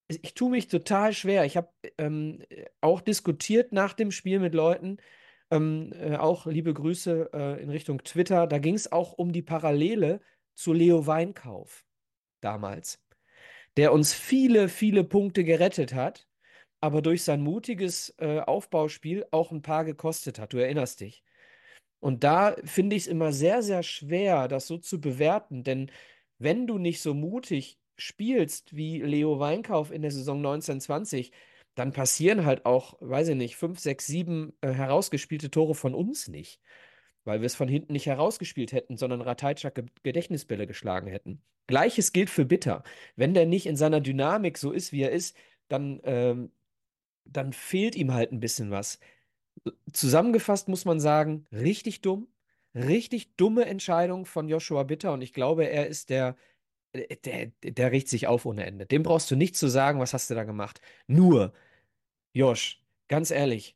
ich tue mich total schwer. Ich habe ähm, auch diskutiert nach dem Spiel mit Leuten, ähm, äh, auch liebe Grüße äh, in Richtung Twitter. Da ging es auch um die Parallele zu Leo Weinkauf damals, der uns viele, viele Punkte gerettet hat aber durch sein mutiges äh, Aufbauspiel auch ein paar gekostet hat. Du erinnerst dich. Und da finde ich es immer sehr, sehr schwer, das so zu bewerten, denn wenn du nicht so mutig spielst wie Leo Weinkauf in der Saison 1920, dann passieren halt auch, weiß ich nicht, fünf, sechs, sieben äh, herausgespielte Tore von uns nicht, weil wir es von hinten nicht herausgespielt hätten, sondern Rateitschak Gedächtnisbälle geschlagen hätten. Gleiches gilt für Bitter. Wenn der nicht in seiner Dynamik so ist, wie er ist, dann ähm, dann fehlt ihm halt ein bisschen was. Zusammengefasst muss man sagen, richtig dumm, richtig dumme Entscheidung von Joshua Bitter und ich glaube, er ist der, der, der riecht sich auf ohne Ende. Dem brauchst du nicht zu sagen, was hast du da gemacht. Nur, Josh, ganz ehrlich,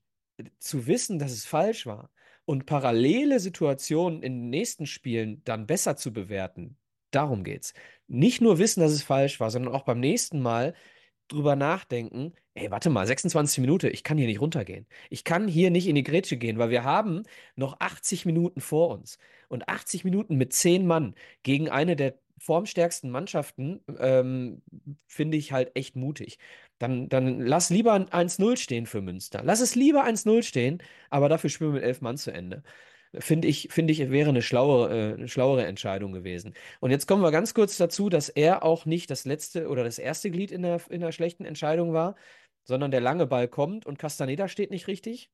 zu wissen, dass es falsch war und parallele Situationen in den nächsten Spielen dann besser zu bewerten, darum geht's. Nicht nur wissen, dass es falsch war, sondern auch beim nächsten Mal drüber nachdenken, ey, warte mal, 26 Minuten, ich kann hier nicht runtergehen. Ich kann hier nicht in die Grätsche gehen, weil wir haben noch 80 Minuten vor uns. Und 80 Minuten mit 10 Mann gegen eine der formstärksten Mannschaften ähm, finde ich halt echt mutig. Dann, dann lass lieber ein 1-0 stehen für Münster. Lass es lieber 1-0 stehen, aber dafür spielen wir mit elf Mann zu Ende finde ich, finde ich, wäre eine schlauere, äh, eine schlauere Entscheidung gewesen. Und jetzt kommen wir ganz kurz dazu, dass er auch nicht das letzte oder das erste Glied in der, in der schlechten Entscheidung war, sondern der lange Ball kommt und Castaneda steht nicht richtig.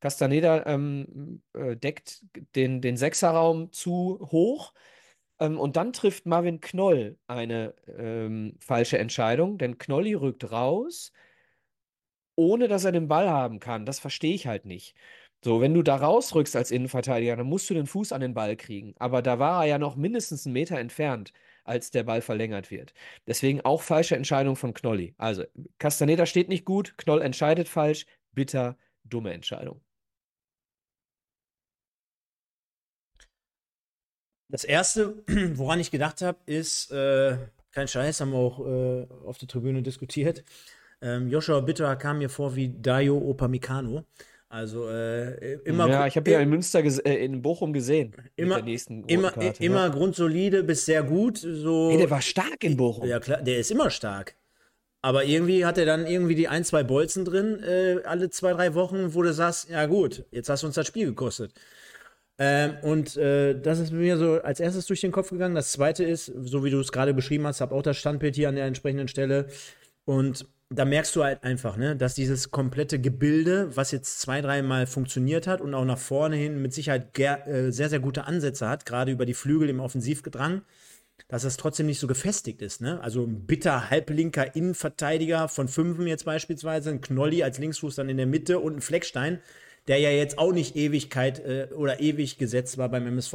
Castaneda ähm, äh, deckt den, den Sechserraum zu hoch. Ähm, und dann trifft Marvin Knoll eine ähm, falsche Entscheidung, denn Knolli rückt raus ohne dass er den Ball haben kann. Das verstehe ich halt nicht. So, wenn du da rausrückst als Innenverteidiger, dann musst du den Fuß an den Ball kriegen. Aber da war er ja noch mindestens einen Meter entfernt, als der Ball verlängert wird. Deswegen auch falsche Entscheidung von Knolli. Also, Castaneda steht nicht gut, Knoll entscheidet falsch, bitter, dumme Entscheidung. Das erste, [CLEARS THROAT] woran ich gedacht habe, ist, äh, kein Scheiß, haben wir auch äh, auf der Tribüne diskutiert. Ähm, Joshua Bitter kam mir vor wie Dayo Opamecano. Also äh, immer. Ja, ich habe ja in Münster, äh, in Bochum gesehen. Immer, immer, Karte, immer ja. grundsolide bis sehr gut. So. Hey, der war stark in Bochum. Ja, klar, der ist immer stark. Aber irgendwie hat er dann irgendwie die ein, zwei Bolzen drin, äh, alle zwei, drei Wochen, wo du sagst, ja gut, jetzt hast du uns das Spiel gekostet. Ähm, und äh, das ist mir so als erstes durch den Kopf gegangen. Das zweite ist, so wie du es gerade beschrieben hast, habe auch das Standbild hier an der entsprechenden Stelle. Und da merkst du halt einfach, ne, dass dieses komplette Gebilde, was jetzt zwei, dreimal funktioniert hat und auch nach vorne hin mit Sicherheit äh, sehr, sehr gute Ansätze hat, gerade über die Flügel im Offensivgedrang, dass das trotzdem nicht so gefestigt ist. Ne? Also ein bitter halblinker Innenverteidiger von Fünfen jetzt beispielsweise, ein Knolli als Linksfuß dann in der Mitte und ein Fleckstein der ja jetzt auch nicht Ewigkeit äh, oder ewig gesetzt war beim MSV.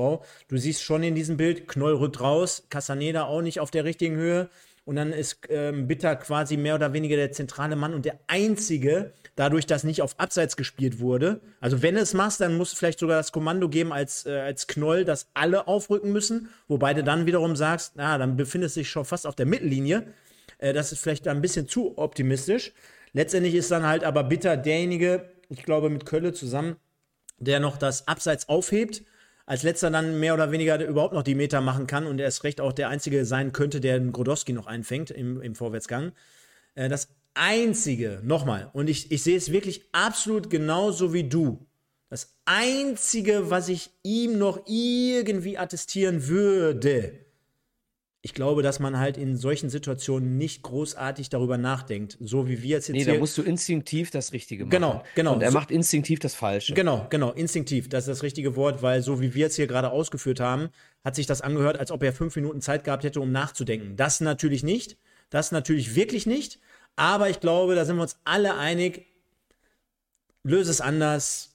Du siehst schon in diesem Bild, Knoll rückt raus, Casaneda auch nicht auf der richtigen Höhe. Und dann ist ähm, Bitter quasi mehr oder weniger der zentrale Mann und der einzige, dadurch, dass nicht auf Abseits gespielt wurde. Also, wenn es machst, dann musst du vielleicht sogar das Kommando geben als, äh, als Knoll, dass alle aufrücken müssen. Wobei du dann wiederum sagst, na, dann befindest du dich schon fast auf der Mittellinie. Äh, das ist vielleicht ein bisschen zu optimistisch. Letztendlich ist dann halt aber Bitter derjenige, ich glaube, mit Kölle zusammen, der noch das Abseits aufhebt. Als letzter dann mehr oder weniger überhaupt noch die Meter machen kann und er ist recht auch der Einzige sein könnte, der den Grodowski noch einfängt im, im Vorwärtsgang. Äh, das Einzige, nochmal, und ich, ich sehe es wirklich absolut genauso wie du. Das Einzige, was ich ihm noch irgendwie attestieren würde, ich glaube, dass man halt in solchen Situationen nicht großartig darüber nachdenkt, so wie wir jetzt, jetzt Nee, da musst du instinktiv das Richtige machen. Genau, genau. Und er macht instinktiv das Falsche. Genau, genau, instinktiv, das ist das richtige Wort, weil so wie wir jetzt hier gerade ausgeführt haben, hat sich das angehört, als ob er fünf Minuten Zeit gehabt hätte, um nachzudenken. Das natürlich nicht, das natürlich wirklich nicht, aber ich glaube, da sind wir uns alle einig, löse es anders,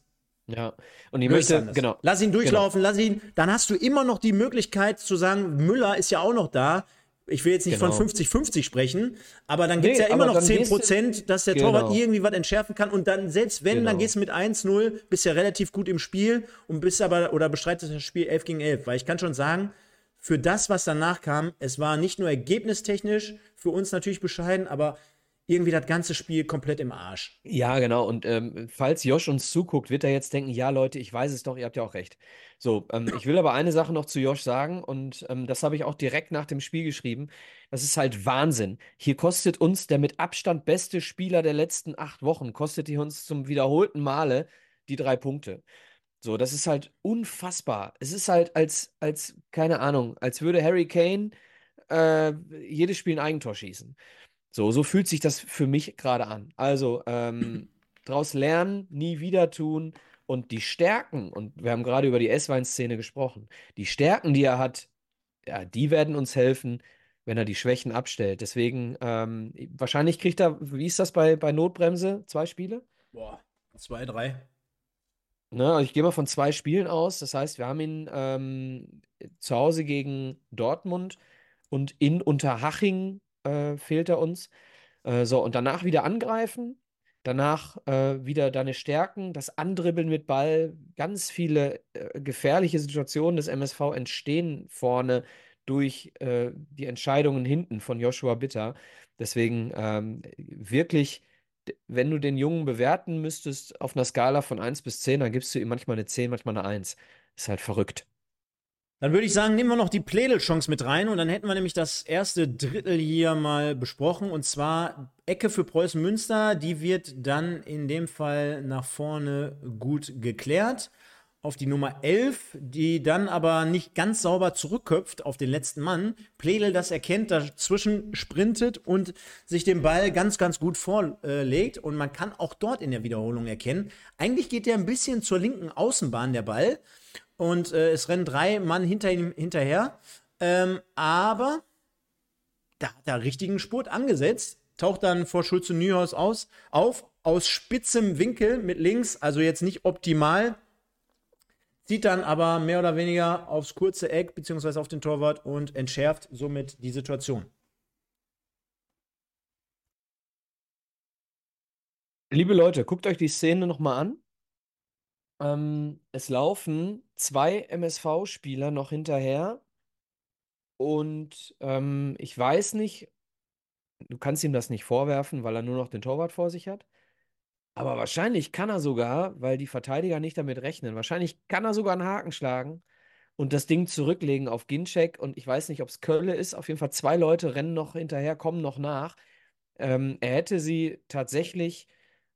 ja, und ich möchte, genau. Lass ihn durchlaufen, genau. lass ihn, dann hast du immer noch die Möglichkeit zu sagen, Müller ist ja auch noch da. Ich will jetzt nicht genau. von 50-50 sprechen, aber dann gibt es nee, ja immer noch 10 Prozent, dass der genau. Torwart irgendwie was entschärfen kann. Und dann, selbst wenn, dann genau. gehst du mit 1-0, bist ja relativ gut im Spiel und bist aber, oder bestreitest das Spiel 11 gegen 11. Weil ich kann schon sagen, für das, was danach kam, es war nicht nur ergebnistechnisch für uns natürlich bescheiden, aber irgendwie das ganze Spiel komplett im Arsch. Ja, genau. Und ähm, falls Josh uns zuguckt, wird er jetzt denken, ja, Leute, ich weiß es doch, ihr habt ja auch recht. So, ähm, ich will aber eine Sache noch zu Josh sagen und ähm, das habe ich auch direkt nach dem Spiel geschrieben. Das ist halt Wahnsinn. Hier kostet uns der mit Abstand beste Spieler der letzten acht Wochen, kostet hier uns zum wiederholten Male die drei Punkte. So, das ist halt unfassbar. Es ist halt als, als keine Ahnung, als würde Harry Kane äh, jedes Spiel ein Eigentor schießen. So, so fühlt sich das für mich gerade an. Also, ähm, [CLEARS THROAT] daraus lernen, nie wieder tun und die Stärken, und wir haben gerade über die S-Wein-Szene gesprochen, die Stärken, die er hat, ja, die werden uns helfen, wenn er die Schwächen abstellt. Deswegen, ähm, wahrscheinlich kriegt er, wie ist das bei, bei Notbremse? Zwei Spiele? Boah, zwei, drei. Ne, also ich gehe mal von zwei Spielen aus. Das heißt, wir haben ihn ähm, zu Hause gegen Dortmund und in Unterhaching äh, fehlt er uns. Äh, so, und danach wieder angreifen, danach äh, wieder deine Stärken, das Andribbeln mit Ball, ganz viele äh, gefährliche Situationen des MSV entstehen vorne durch äh, die Entscheidungen hinten von Joshua Bitter. Deswegen ähm, wirklich wenn du den Jungen bewerten müsstest auf einer Skala von 1 bis 10, dann gibst du ihm manchmal eine 10, manchmal eine 1. Ist halt verrückt. Dann würde ich sagen, nehmen wir noch die Plädel-Chance mit rein und dann hätten wir nämlich das erste Drittel hier mal besprochen und zwar Ecke für Preußen Münster. Die wird dann in dem Fall nach vorne gut geklärt auf die Nummer 11, die dann aber nicht ganz sauber zurückköpft auf den letzten Mann. Pledel das erkennt, dazwischen sprintet und sich den Ball ganz, ganz gut vorlegt. Und man kann auch dort in der Wiederholung erkennen, eigentlich geht der ein bisschen zur linken Außenbahn der Ball und äh, es rennen drei Mann hinter ihm hinterher. Ähm, aber da hat er richtigen Spurt angesetzt. taucht dann vor Schulze Nyhaus aus, auf, aus spitzem Winkel mit links, also jetzt nicht optimal, zieht dann aber mehr oder weniger aufs kurze Eck beziehungsweise auf den Torwart und entschärft somit die Situation. Liebe Leute, guckt euch die Szene nochmal an. Ähm, es laufen zwei MSV-Spieler noch hinterher. Und ähm, ich weiß nicht, du kannst ihm das nicht vorwerfen, weil er nur noch den Torwart vor sich hat. Aber wahrscheinlich kann er sogar, weil die Verteidiger nicht damit rechnen, wahrscheinlich kann er sogar einen Haken schlagen und das Ding zurücklegen auf Ginczek. Und ich weiß nicht, ob es Kölle ist. Auf jeden Fall zwei Leute rennen noch hinterher, kommen noch nach. Ähm, er hätte sie tatsächlich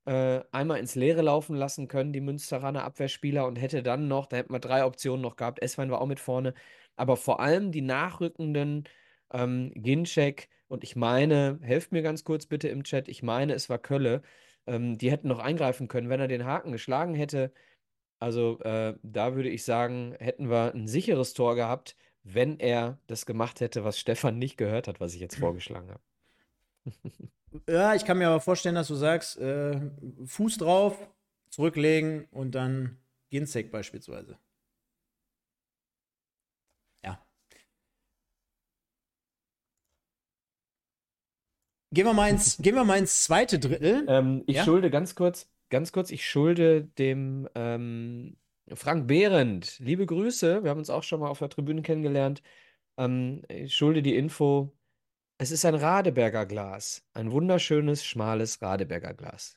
äh, einmal ins Leere laufen lassen können, die Münsteraner Abwehrspieler, und hätte dann noch, da hätten wir drei Optionen noch gehabt. Esswein war auch mit vorne. Aber vor allem die nachrückenden ähm, Ginczek und ich meine, helft mir ganz kurz bitte im Chat, ich meine, es war Kölle, ähm, die hätten noch eingreifen können, wenn er den Haken geschlagen hätte. Also äh, da würde ich sagen, hätten wir ein sicheres Tor gehabt, wenn er das gemacht hätte, was Stefan nicht gehört hat, was ich jetzt [LAUGHS] vorgeschlagen habe. [LAUGHS] ja, ich kann mir aber vorstellen, dass du sagst, äh, Fuß drauf, zurücklegen und dann Ginzek beispielsweise. Gehen wir mal ins, [LAUGHS] gehen wir mal ins zweite Drittel. Ähm, ich ja? schulde ganz kurz, ganz kurz, ich schulde dem ähm, Frank Behrendt, liebe Grüße, wir haben uns auch schon mal auf der Tribüne kennengelernt. Ähm, ich schulde die Info, es ist ein Radeberger Glas, ein wunderschönes, schmales Radeberger Glas.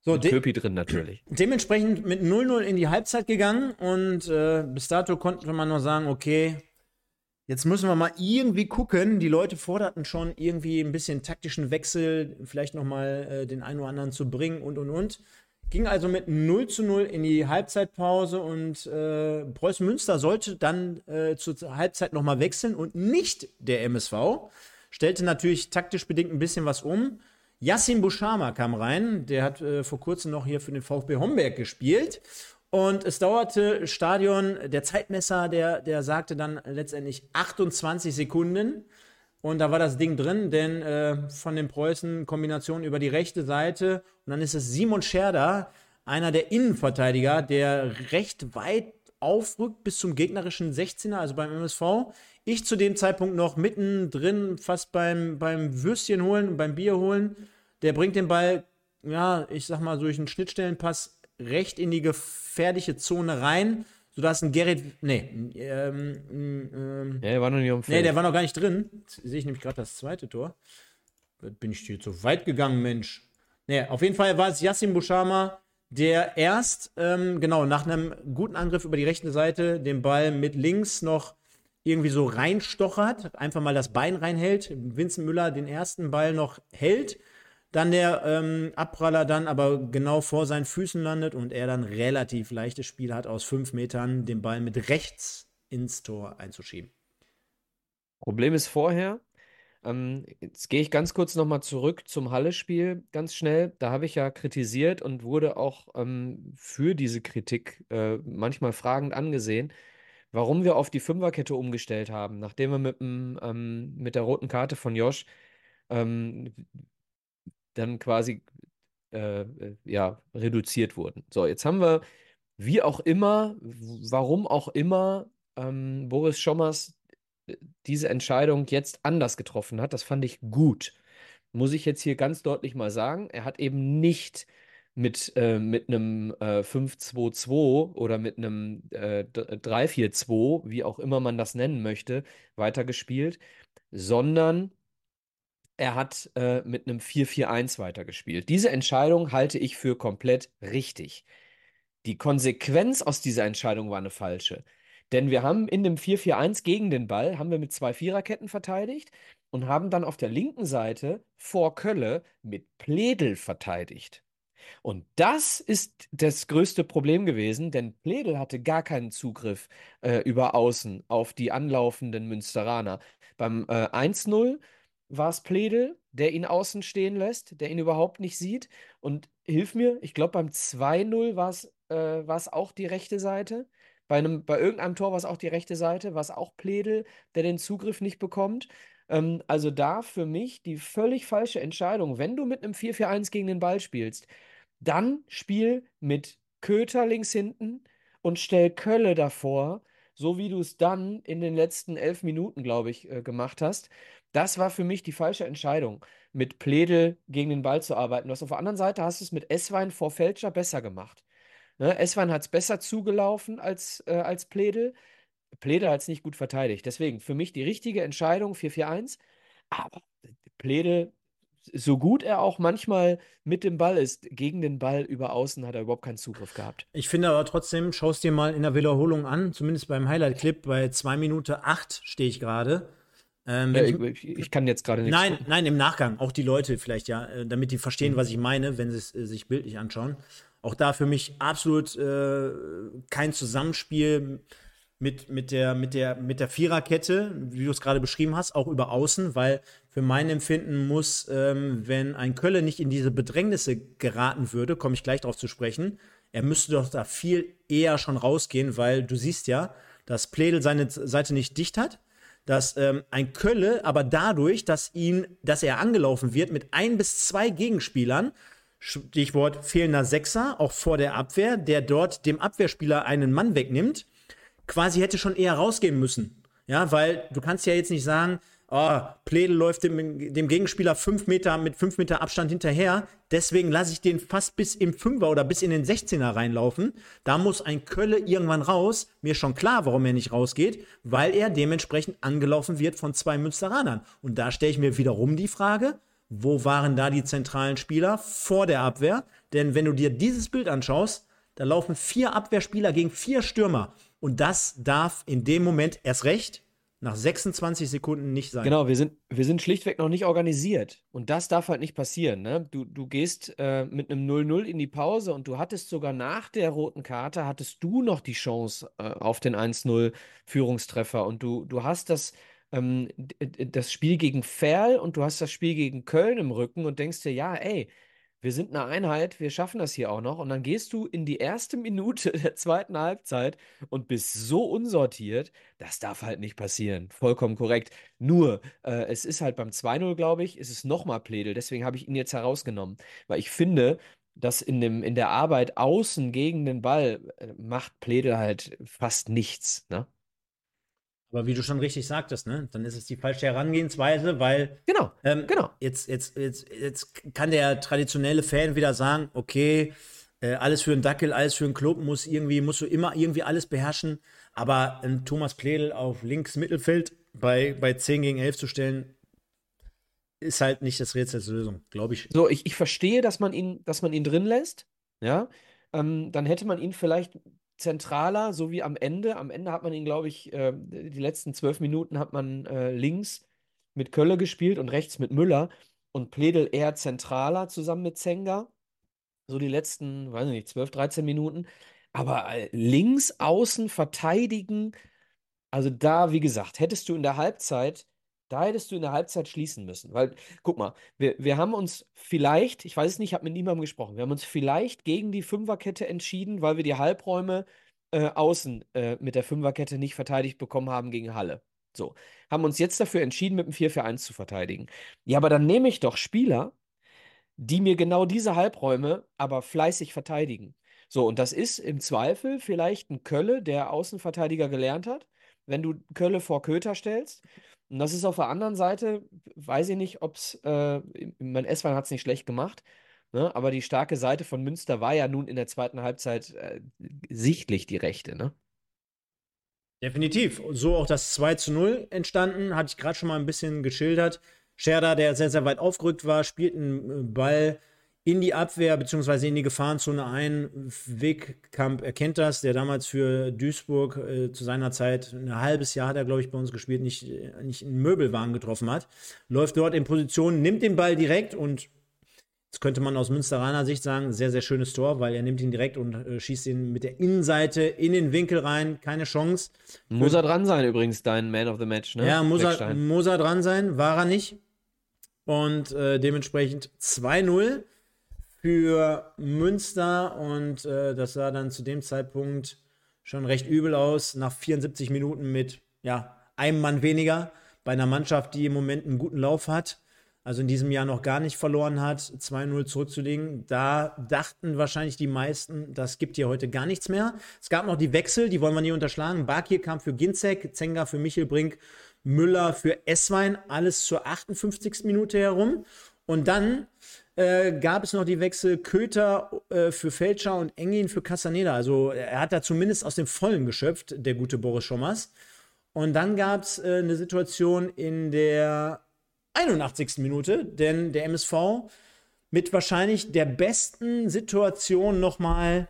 So, mit Köpi drin natürlich. [CLEARS THROAT] Dementsprechend mit 0-0 in die Halbzeit gegangen und äh, bis dato konnte man nur sagen, okay, Jetzt müssen wir mal irgendwie gucken. Die Leute forderten schon irgendwie ein bisschen taktischen Wechsel, vielleicht nochmal äh, den einen oder anderen zu bringen und und und. Ging also mit 0 zu 0 in die Halbzeitpause und äh, Preußen Münster sollte dann äh, zur Halbzeit nochmal wechseln und nicht der MSV. Stellte natürlich taktisch bedingt ein bisschen was um. Yassin Bushama kam rein, der hat äh, vor kurzem noch hier für den VfB Homberg gespielt und es dauerte Stadion, der Zeitmesser, der, der sagte dann letztendlich 28 Sekunden. Und da war das Ding drin, denn äh, von den Preußen Kombination über die rechte Seite. Und dann ist es Simon Scherder, einer der Innenverteidiger, der recht weit aufrückt bis zum gegnerischen 16er, also beim MSV. Ich zu dem Zeitpunkt noch mittendrin, fast beim, beim Würstchen holen, beim Bier holen. Der bringt den Ball, ja, ich sag mal, durch einen Schnittstellenpass recht in die gefährliche Zone rein, sodass ein Gerrit. Nee, ähm, ähm, ja, der war noch nicht am Feld. Nee, der war noch gar nicht drin. Jetzt sehe ich nämlich gerade das zweite Tor. Bin ich hier zu weit gegangen, Mensch. Nee, auf jeden Fall war es Yassin Bushama, der erst, ähm, genau, nach einem guten Angriff über die rechte Seite den Ball mit links noch irgendwie so reinstochert, einfach mal das Bein reinhält. Vincent Müller den ersten Ball noch hält dann der ähm, Abpraller dann aber genau vor seinen Füßen landet und er dann relativ leichtes Spiel hat, aus fünf Metern den Ball mit rechts ins Tor einzuschieben. Problem ist vorher, ähm, jetzt gehe ich ganz kurz nochmal zurück zum Halle-Spiel, ganz schnell. Da habe ich ja kritisiert und wurde auch ähm, für diese Kritik äh, manchmal fragend angesehen, warum wir auf die Fünferkette umgestellt haben, nachdem wir mit, ähm, mit der roten Karte von Josh ähm, dann quasi äh, äh, ja, reduziert wurden. So, jetzt haben wir, wie auch immer, warum auch immer, ähm, Boris Schommers äh, diese Entscheidung jetzt anders getroffen hat. Das fand ich gut. Muss ich jetzt hier ganz deutlich mal sagen. Er hat eben nicht mit, äh, mit einem äh, 5-2-2 oder mit einem äh, 3-4-2, wie auch immer man das nennen möchte, weitergespielt, sondern er hat äh, mit einem 4-4-1 weitergespielt. Diese Entscheidung halte ich für komplett richtig. Die Konsequenz aus dieser Entscheidung war eine falsche. Denn wir haben in dem 4-4-1 gegen den Ball, haben wir mit zwei Viererketten verteidigt und haben dann auf der linken Seite vor Kölle mit Pledel verteidigt. Und das ist das größte Problem gewesen, denn Pledel hatte gar keinen Zugriff äh, über Außen auf die anlaufenden Münsteraner. Beim äh, 1-0 war es Pledel, der ihn außen stehen lässt, der ihn überhaupt nicht sieht. Und hilf mir, ich glaube, beim 2-0 war es äh, auch die rechte Seite. Bei, einem, bei irgendeinem Tor war es auch die rechte Seite, war es auch Pledel, der den Zugriff nicht bekommt. Ähm, also da für mich die völlig falsche Entscheidung. Wenn du mit einem 4-4-1 gegen den Ball spielst, dann spiel mit Köter links hinten und stell Kölle davor, so wie du es dann in den letzten elf Minuten, glaube ich, äh, gemacht hast. Das war für mich die falsche Entscheidung, mit Pledel gegen den Ball zu arbeiten. Du hast auf der anderen Seite hast du es mit Esswein vor Fälscher besser gemacht. Ne? Esswein hat es besser zugelaufen als, äh, als Pledel. Pledel hat es nicht gut verteidigt. Deswegen für mich die richtige Entscheidung 4-4-1. Aber Pledel, so gut er auch manchmal mit dem Ball ist, gegen den Ball über außen hat er überhaupt keinen Zugriff gehabt. Ich finde aber trotzdem, schau es dir mal in der Wiederholung an, zumindest beim Highlight-Clip, bei 2 Minuten 8 stehe ich gerade. Ähm, ja, ich, ich, kann jetzt gerade nicht. Nein, gucken. nein, im Nachgang. Auch die Leute vielleicht, ja, äh, damit die verstehen, was ich meine, wenn sie es äh, sich bildlich anschauen. Auch da für mich absolut äh, kein Zusammenspiel mit, mit, der, mit, der, mit der Viererkette, wie du es gerade beschrieben hast, auch über außen, weil für mein Empfinden muss, ähm, wenn ein Kölle nicht in diese Bedrängnisse geraten würde, komme ich gleich darauf zu sprechen, er müsste doch da viel eher schon rausgehen, weil du siehst ja, dass Pledel seine Seite nicht dicht hat dass ähm, ein Kölle aber dadurch, dass ihn, dass er angelaufen wird mit ein bis zwei Gegenspielern, Stichwort fehlender Sechser, auch vor der Abwehr, der dort dem Abwehrspieler einen Mann wegnimmt, quasi hätte schon eher rausgehen müssen. Ja, weil du kannst ja jetzt nicht sagen, oh, Pledel läuft dem, dem Gegenspieler fünf Meter mit fünf Meter Abstand hinterher. Deswegen lasse ich den fast bis im Fünfer oder bis in den 16er reinlaufen. Da muss ein Kölle irgendwann raus. Mir schon klar, warum er nicht rausgeht, weil er dementsprechend angelaufen wird von zwei Münsteranern. Und da stelle ich mir wiederum die Frage, wo waren da die zentralen Spieler vor der Abwehr? Denn wenn du dir dieses Bild anschaust, da laufen vier Abwehrspieler gegen vier Stürmer. Und das darf in dem Moment erst recht nach 26 Sekunden nicht sein. Genau, wir sind, wir sind schlichtweg noch nicht organisiert. Und das darf halt nicht passieren. Ne? Du, du gehst äh, mit einem 0-0 in die Pause und du hattest sogar nach der roten Karte, hattest du noch die Chance äh, auf den 1-0 Führungstreffer. Und du, du hast das, ähm, das Spiel gegen Ferl und du hast das Spiel gegen Köln im Rücken und denkst dir, ja, ey, wir sind eine Einheit, wir schaffen das hier auch noch. Und dann gehst du in die erste Minute [LAUGHS] der zweiten Halbzeit und bist so unsortiert, das darf halt nicht passieren. Vollkommen korrekt. Nur, äh, es ist halt beim 2-0, glaube ich, ist es nochmal Pledel. Deswegen habe ich ihn jetzt herausgenommen. Weil ich finde, dass in, dem, in der Arbeit außen gegen den Ball äh, macht Pledel halt fast nichts. Ne? Aber wie du schon richtig sagtest, ne, dann ist es die falsche Herangehensweise, weil genau, ähm, genau. Jetzt, jetzt, jetzt, jetzt kann der traditionelle Fan wieder sagen, okay, äh, alles für einen Dackel, alles für einen Club, muss irgendwie, musst du immer irgendwie alles beherrschen. Aber ein Thomas Pledel auf links Mittelfeld bei, bei 10 gegen 11 zu stellen, ist halt nicht das Rätselslösung, glaube ich. So, ich, ich verstehe, dass man ihn, dass man ihn drin lässt. Ja, ähm, dann hätte man ihn vielleicht zentraler, so wie am Ende. Am Ende hat man ihn, glaube ich, äh, die letzten zwölf Minuten hat man äh, links mit Kölle gespielt und rechts mit Müller und Pledel eher zentraler zusammen mit Zenga. So die letzten, weiß nicht, 12, 13 Minuten. Aber äh, links außen verteidigen, also da, wie gesagt, hättest du in der Halbzeit da hättest du in der Halbzeit schließen müssen. Weil, guck mal, wir, wir haben uns vielleicht, ich weiß es nicht, ich habe mit niemandem gesprochen, wir haben uns vielleicht gegen die Fünferkette entschieden, weil wir die Halbräume äh, außen äh, mit der Fünferkette nicht verteidigt bekommen haben gegen Halle. So, haben uns jetzt dafür entschieden, mit dem 4-4-1 zu verteidigen. Ja, aber dann nehme ich doch Spieler, die mir genau diese Halbräume aber fleißig verteidigen. So, und das ist im Zweifel vielleicht ein Kölle, der Außenverteidiger gelernt hat, wenn du Kölle vor Köter stellst. Und das ist auf der anderen Seite, weiß ich nicht, ob es, äh, mein S-Wein hat es nicht schlecht gemacht, ne? aber die starke Seite von Münster war ja nun in der zweiten Halbzeit äh, sichtlich die rechte, ne? Definitiv. So auch das 2 zu 0 entstanden, hatte ich gerade schon mal ein bisschen geschildert. Scherda, der sehr, sehr weit aufgerückt war, spielt einen äh, Ball in die Abwehr bzw. in die Gefahrenzone ein. Wegkamp erkennt das, der damals für Duisburg äh, zu seiner Zeit ein halbes Jahr hat er, glaube ich, bei uns gespielt, nicht, nicht einen Möbelwagen getroffen hat. Läuft dort in Position, nimmt den Ball direkt und jetzt könnte man aus Münsteraner Sicht sagen, sehr, sehr schönes Tor, weil er nimmt ihn direkt und äh, schießt ihn mit der Innenseite in den Winkel rein. Keine Chance. Muss er dran sein, übrigens, dein Man of the Match, ne? Ja, muss er, muss er dran sein, war er nicht. Und äh, dementsprechend 2-0 für Münster und äh, das sah dann zu dem Zeitpunkt schon recht übel aus. Nach 74 Minuten mit ja, einem Mann weniger. bei einer Mannschaft, die im Moment einen guten Lauf hat, also in diesem Jahr noch gar nicht verloren hat, 2-0 zurückzulegen. Da dachten wahrscheinlich die meisten, das gibt hier heute gar nichts mehr. Es gab noch die Wechsel, die wollen wir nie unterschlagen. Bakir kam für Ginzek, Zenga für Michel Brink, Müller für Esswein, alles zur 58. Minute herum. Und dann äh, gab es noch die Wechsel Köter äh, für Felscher und Engin für Casaneda. Also er hat da zumindest aus dem Vollen geschöpft, der gute Boris Schommers. Und dann gab es äh, eine Situation in der 81. Minute, denn der MSV mit wahrscheinlich der besten Situation nochmal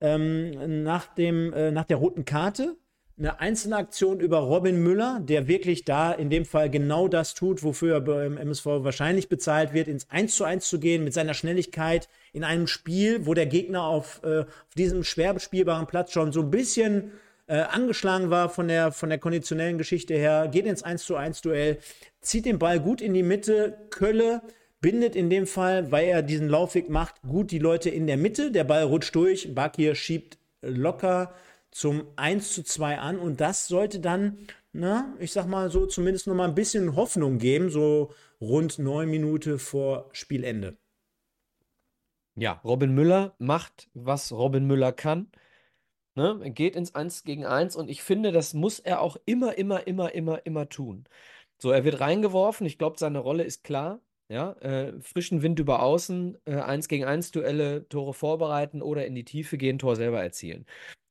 ähm, nach, dem, äh, nach der roten Karte. Eine einzelne Aktion über Robin Müller, der wirklich da in dem Fall genau das tut, wofür er beim MSV wahrscheinlich bezahlt wird, ins 1 zu 1 zu gehen, mit seiner Schnelligkeit in einem Spiel, wo der Gegner auf, äh, auf diesem schwer bespielbaren Platz schon so ein bisschen äh, angeschlagen war von der, von der konditionellen Geschichte her, geht ins 1 zu 1 Duell, zieht den Ball gut in die Mitte, Kölle bindet in dem Fall, weil er diesen Laufweg macht, gut die Leute in der Mitte, der Ball rutscht durch, Bakir schiebt locker zum 1 zu 2 an und das sollte dann, na, ich sag mal so, zumindest noch mal ein bisschen Hoffnung geben, so rund neun Minuten vor Spielende. Ja, Robin Müller macht, was Robin Müller kann. Ne? Er geht ins 1 gegen 1 und ich finde, das muss er auch immer, immer, immer, immer, immer tun. So, er wird reingeworfen. Ich glaube, seine Rolle ist klar. Ja, äh, frischen Wind über außen, äh, 1 gegen 1 Duelle, Tore vorbereiten oder in die Tiefe gehen, Tor selber erzielen.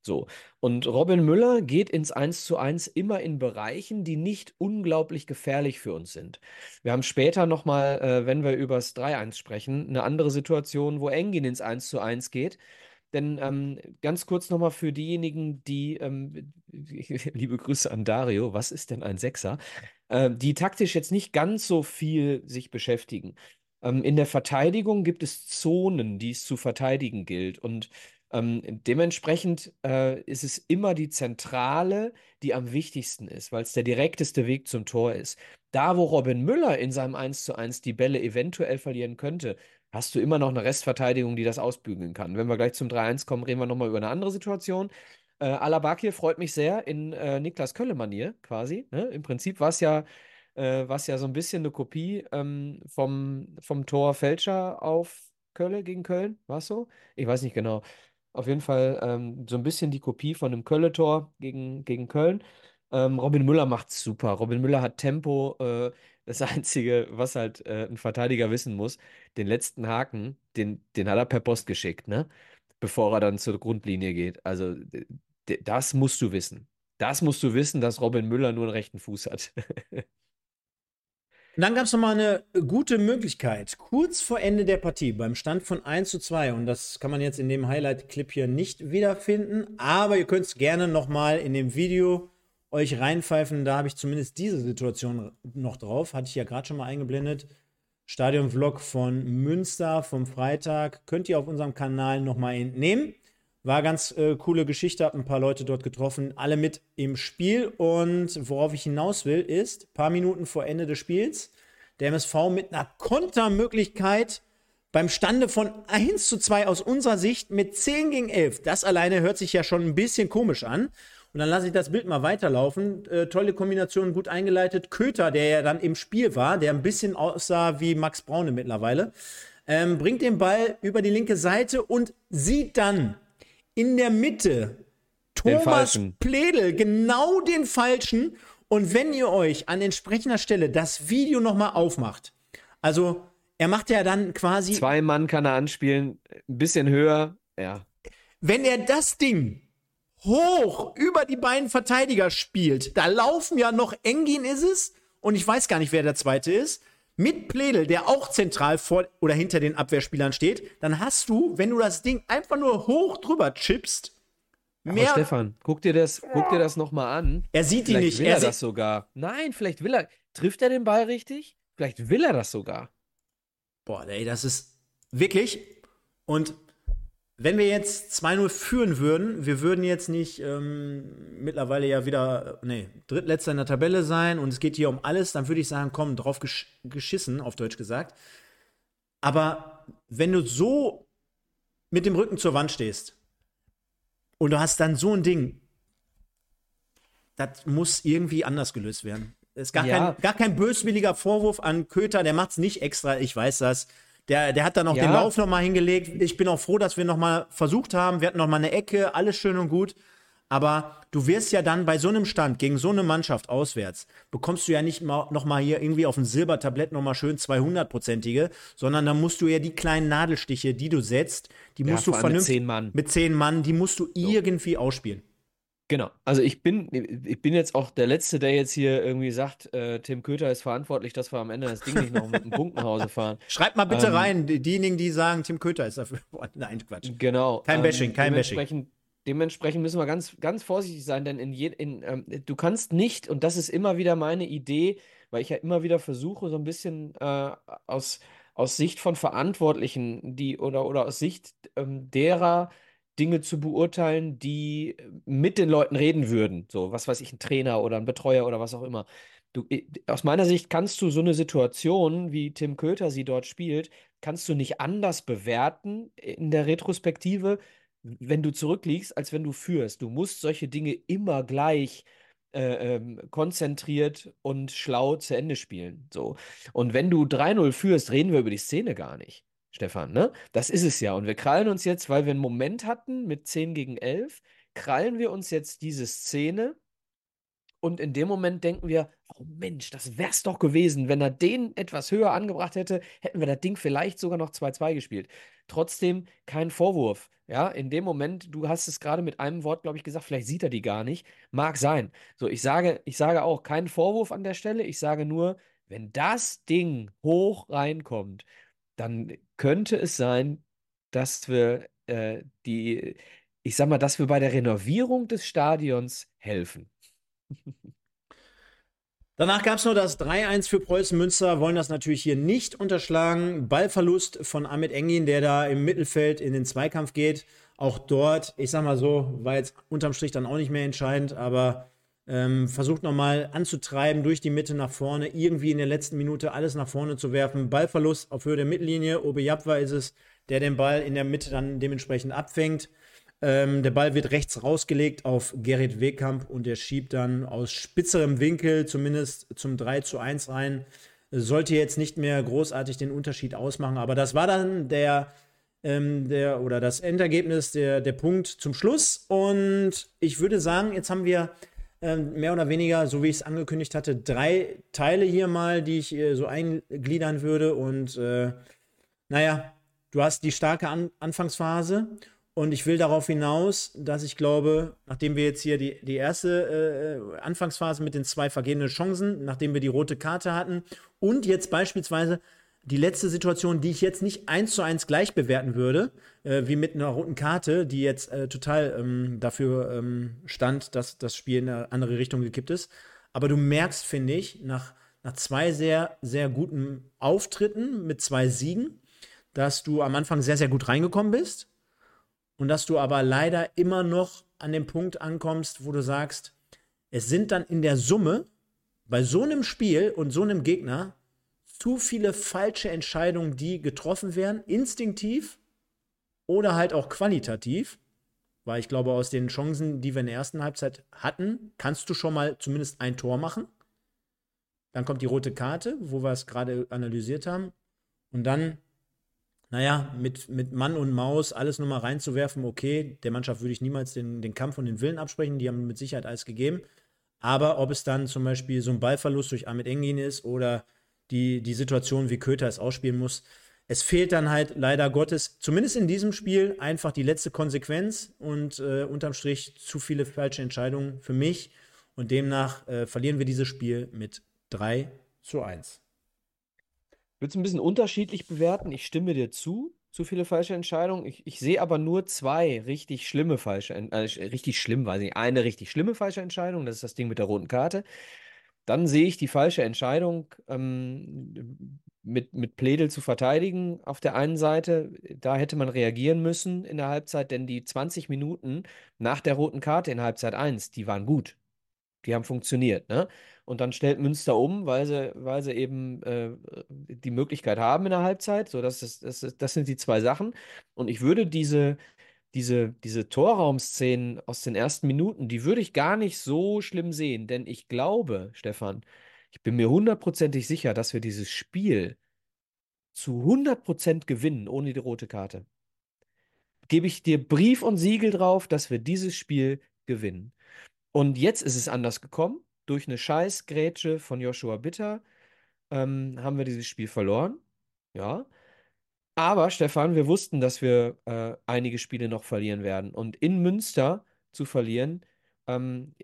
So. Und Robin Müller geht ins 1 zu 1 immer in Bereichen, die nicht unglaublich gefährlich für uns sind. Wir haben später nochmal, äh, wenn wir über das 3-1 sprechen, eine andere Situation, wo Engin ins 1 zu 1 geht denn ähm, ganz kurz nochmal für diejenigen, die, ähm, [LAUGHS] liebe Grüße an Dario, was ist denn ein Sechser, äh, die taktisch jetzt nicht ganz so viel sich beschäftigen. Ähm, in der Verteidigung gibt es Zonen, die es zu verteidigen gilt. Und ähm, dementsprechend äh, ist es immer die Zentrale, die am wichtigsten ist, weil es der direkteste Weg zum Tor ist. Da, wo Robin Müller in seinem 1 zu 1 die Bälle eventuell verlieren könnte, hast du immer noch eine Restverteidigung, die das ausbügeln kann. Wenn wir gleich zum 3-1 kommen, reden wir nochmal über eine andere Situation. Äh, Alabakir freut mich sehr in äh, Niklas Kölle-Manier quasi. Ne? Im Prinzip war es ja, äh, ja so ein bisschen eine Kopie ähm, vom, vom Tor Fälscher auf Kölle gegen Köln. War es so? Ich weiß nicht genau. Auf jeden Fall ähm, so ein bisschen die Kopie von einem Kölle-Tor gegen, gegen Köln. Ähm, Robin Müller macht super. Robin Müller hat Tempo. Äh, das [LAUGHS] Einzige, was halt äh, ein Verteidiger wissen muss, den letzten Haken, den, den hat er per Post geschickt, ne? Bevor er dann zur Grundlinie geht. Also, das musst du wissen. Das musst du wissen, dass Robin Müller nur einen rechten Fuß hat. [LAUGHS] Und dann gab es nochmal eine gute Möglichkeit, kurz vor Ende der Partie, beim Stand von 1 zu 2, und das kann man jetzt in dem Highlight-Clip hier nicht wiederfinden, aber ihr könnt es gerne nochmal in dem Video euch reinpfeifen. Da habe ich zumindest diese Situation noch drauf. Hatte ich ja gerade schon mal eingeblendet. Stadion-Vlog von Münster vom Freitag. Könnt ihr auf unserem Kanal nochmal entnehmen. War ganz äh, coole Geschichte, habe ein paar Leute dort getroffen, alle mit im Spiel. Und worauf ich hinaus will, ist, paar Minuten vor Ende des Spiels, der MSV mit einer Kontermöglichkeit beim Stande von 1 zu 2 aus unserer Sicht mit 10 gegen 11. Das alleine hört sich ja schon ein bisschen komisch an. Und dann lasse ich das Bild mal weiterlaufen. Äh, tolle Kombination, gut eingeleitet. Köter, der ja dann im Spiel war, der ein bisschen aussah wie Max Braune mittlerweile, ähm, bringt den Ball über die linke Seite und sieht dann in der Mitte Thomas Pledel, genau den falschen. Und wenn ihr euch an entsprechender Stelle das Video nochmal aufmacht, also er macht ja dann quasi. Zwei Mann kann er anspielen, ein bisschen höher, ja. Wenn er das Ding hoch über die beiden Verteidiger spielt. Da laufen ja noch Engin ist es und ich weiß gar nicht, wer der zweite ist. Mit Pledel, der auch zentral vor oder hinter den Abwehrspielern steht, dann hast du, wenn du das Ding einfach nur hoch drüber chippst, mehr. Aber Stefan, guck dir das, guck dir das noch mal an. Er sieht vielleicht die nicht. Will er, er das sogar. Nein, vielleicht will er. Trifft er den Ball richtig? Vielleicht will er das sogar. Boah, ey, das ist wirklich. Und wenn wir jetzt 2-0 führen würden, wir würden jetzt nicht ähm, mittlerweile ja wieder, nee, drittletzter in der Tabelle sein und es geht hier um alles, dann würde ich sagen, komm, drauf gesch geschissen, auf Deutsch gesagt. Aber wenn du so mit dem Rücken zur Wand stehst und du hast dann so ein Ding, das muss irgendwie anders gelöst werden. ist gar, Ja. kein, gar kein böswilliger Vorwurf an Köter, der macht's nicht extra, ich weiß das. Der, der hat dann auch Ja. den Lauf nochmal hingelegt. Ich bin auch froh, dass wir nochmal versucht haben. Wir hatten nochmal eine Ecke, alles schön und gut. Aber du wirst ja dann bei so einem Stand gegen so eine Mannschaft auswärts, bekommst du ja nicht mal, noch mal hier irgendwie auf dem Silbertablett nochmal schön 200-prozentige, sondern dann musst du ja die kleinen Nadelstiche, die du setzt, die Ja, musst du allem mit vernünftig mit zehn Mann, die musst du irgendwie ausspielen. Genau. Also ich bin, ich bin jetzt auch der Letzte, der jetzt hier irgendwie sagt, äh, Tim Köter ist verantwortlich, dass wir am Ende das Ding nicht noch mit einem Punkt nach Hause fahren. [LAUGHS] Schreibt mal bitte Ähm, rein, die- diejenigen, die sagen, Tim Köter ist dafür. [LAUGHS] Nein, Quatsch. Genau. Kein Bashing, kein Bashing. dementsprechend, Dementsprechend müssen wir ganz, ganz vorsichtig sein, denn in je, in, ähm, du kannst nicht, und das ist immer wieder meine Idee, weil ich ja immer wieder versuche, so ein bisschen äh, aus, aus Sicht von Verantwortlichen, die oder, oder aus Sicht ähm, derer Dinge zu beurteilen, die mit den Leuten reden würden. So, was weiß ich, ein Trainer oder ein Betreuer oder was auch immer. Du, i- aus meiner Sicht kannst du so eine Situation, wie Tim Köter sie dort spielt, kannst du nicht anders bewerten in der Retrospektive, wenn du zurückliegst, als wenn du führst. Du musst solche Dinge immer gleich äh, ähm, konzentriert und schlau zu Ende spielen. So. Und wenn du 3-0 führst, reden wir über die Szene gar nicht. Stefan, ne? Das ist es ja. Und wir krallen uns jetzt, weil wir einen Moment hatten mit 10 gegen 11, krallen wir uns jetzt diese Szene und in dem Moment denken wir, oh Mensch, das wär's doch gewesen. Wenn er den etwas höher angebracht hätte, hätten wir das Ding vielleicht sogar noch 2-2 gespielt. Trotzdem kein Vorwurf. Ja, in dem Moment, du hast es gerade mit einem Wort, glaube ich, gesagt, vielleicht sieht er die gar nicht. Mag sein. So, ich sage, ich sage auch keinen Vorwurf an der Stelle. Ich sage nur, wenn das Ding hoch reinkommt, dann könnte es sein, dass wir äh, die, ich sag mal, dass wir bei der Renovierung des Stadions helfen. Danach gab es noch das 3-1 für Preußen Münster, wollen das natürlich hier nicht unterschlagen. Ballverlust von Ahmed Engin, der da im Mittelfeld in den Zweikampf geht. Auch dort, ich sag mal so, war jetzt unterm Strich dann auch nicht mehr entscheidend, aber ähm, versucht nochmal anzutreiben, durch die Mitte nach vorne, irgendwie in der letzten Minute alles nach vorne zu werfen. Ballverlust auf Höhe der Mittellinie. Obe Japwa ist es, der den Ball in der Mitte dann dementsprechend abfängt. Ähm, der Ball wird rechts rausgelegt auf Gerrit Wehkamp und der schiebt dann aus spitzerem Winkel zumindest zum 3 zu 1 rein. Sollte jetzt nicht mehr großartig den Unterschied ausmachen, aber das war dann der, ähm, der oder das Endergebnis, der, der Punkt zum Schluss. Und ich würde sagen, jetzt haben wir mehr oder weniger, so wie ich es angekündigt hatte, drei Teile hier mal, die ich äh, so eingliedern würde. Und äh, naja, du hast die starke An Anfangsphase und ich will darauf hinaus, dass ich glaube, nachdem wir jetzt hier die, die erste äh, Anfangsphase mit den zwei vergebenen Chancen, nachdem wir die rote Karte hatten und jetzt beispielsweise die letzte Situation, die ich jetzt nicht eins zu eins gleich bewerten würde, äh, wie mit einer roten Karte, die jetzt äh, total ähm, dafür ähm, stand, dass das Spiel in eine andere Richtung gekippt ist. Aber du merkst, finde ich, nach, nach zwei sehr, sehr guten Auftritten mit zwei Siegen, dass du am Anfang sehr, sehr gut reingekommen bist und dass du aber leider immer noch an dem Punkt ankommst, wo du sagst, es sind dann in der Summe bei so einem Spiel und so einem Gegner zu viele falsche Entscheidungen, die getroffen werden, instinktiv oder halt auch qualitativ. Weil ich glaube, aus den Chancen, die wir in der ersten Halbzeit hatten, kannst du schon mal zumindest ein Tor machen. Dann kommt die rote Karte, wo wir es gerade analysiert haben. Und dann naja, mit, mit Mann und Maus alles nochmal reinzuwerfen, okay, der Mannschaft würde ich niemals den, den Kampf und den Willen absprechen, die haben mit Sicherheit alles gegeben. Aber ob es dann zum Beispiel so ein Ballverlust durch Ahmed Engin ist oder die, die Situation, wie Köter es ausspielen muss, es fehlt dann halt leider Gottes, zumindest in diesem Spiel, einfach die letzte Konsequenz und äh, unterm Strich zu viele falsche Entscheidungen für mich. Und demnach äh, verlieren wir dieses Spiel mit 3 zu 1. Ich würde es ein bisschen unterschiedlich bewerten. Ich stimme dir zu, zu viele falsche Entscheidungen. Ich, ich sehe aber nur zwei richtig schlimme falsche, äh, richtig schlimm, weiß ich, eine richtig schlimme falsche Entscheidung, das ist das Ding mit der roten Karte. Dann sehe ich die falsche Entscheidung, ähm, mit, mit Pledel zu verteidigen auf der einen Seite. Da hätte man reagieren müssen in der Halbzeit, denn die 20 Minuten nach der roten Karte in Halbzeit 1, die waren gut. Die haben funktioniert, ne? Und dann stellt Münster um, weil sie, weil sie eben äh, die Möglichkeit haben in der Halbzeit. So, das, ist, das, ist, das sind die zwei Sachen. Und ich würde diese, diese, diese Torraumszenen aus den ersten Minuten, die würde ich gar nicht so schlimm sehen. Denn ich glaube, Stefan, ich bin mir hundertprozentig sicher, dass wir dieses Spiel zu 100% gewinnen, ohne die rote Karte. Gebe ich dir Brief und Siegel drauf, dass wir dieses Spiel gewinnen. Und jetzt ist es anders gekommen. Durch eine Scheißgrätsche von Joshua Bitter ähm, haben wir dieses Spiel verloren. Ja. Aber, Stefan, wir wussten, dass wir äh, einige Spiele noch verlieren werden. Und in Münster zu verlieren, ähm,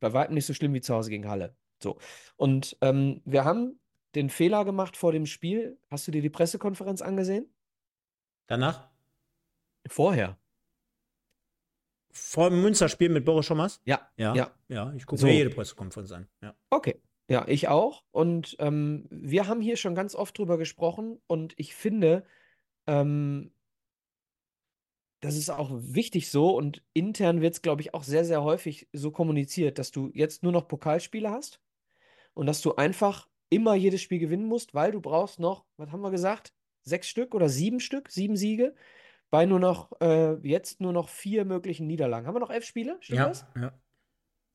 bei weitem nicht so schlimm wie zu Hause gegen Halle. So. Und ähm, wir haben den Fehler gemacht vor dem Spiel. Hast du dir die Pressekonferenz angesehen? Danach? Vorher. Vor dem Münsterspiel mit Boris Schommers? Ja. Ja. Ja. Ja, ich gucke So. mir jede Pressekonferenz an. Ja. Okay. Ja, ich auch. Und ähm, wir haben hier schon ganz oft drüber gesprochen und ich finde, ähm, das ist auch wichtig so und intern wird es, glaube ich, auch sehr, sehr häufig so kommuniziert, dass du jetzt nur noch Pokalspiele hast und dass du einfach immer jedes Spiel gewinnen musst, weil du brauchst noch, was haben wir gesagt? Sechs Stück oder sieben Stück, sieben Siege, bei nur noch, äh, jetzt nur noch vier möglichen Niederlagen. Haben wir noch elf Spiele? Stimmt Ja, das? ja.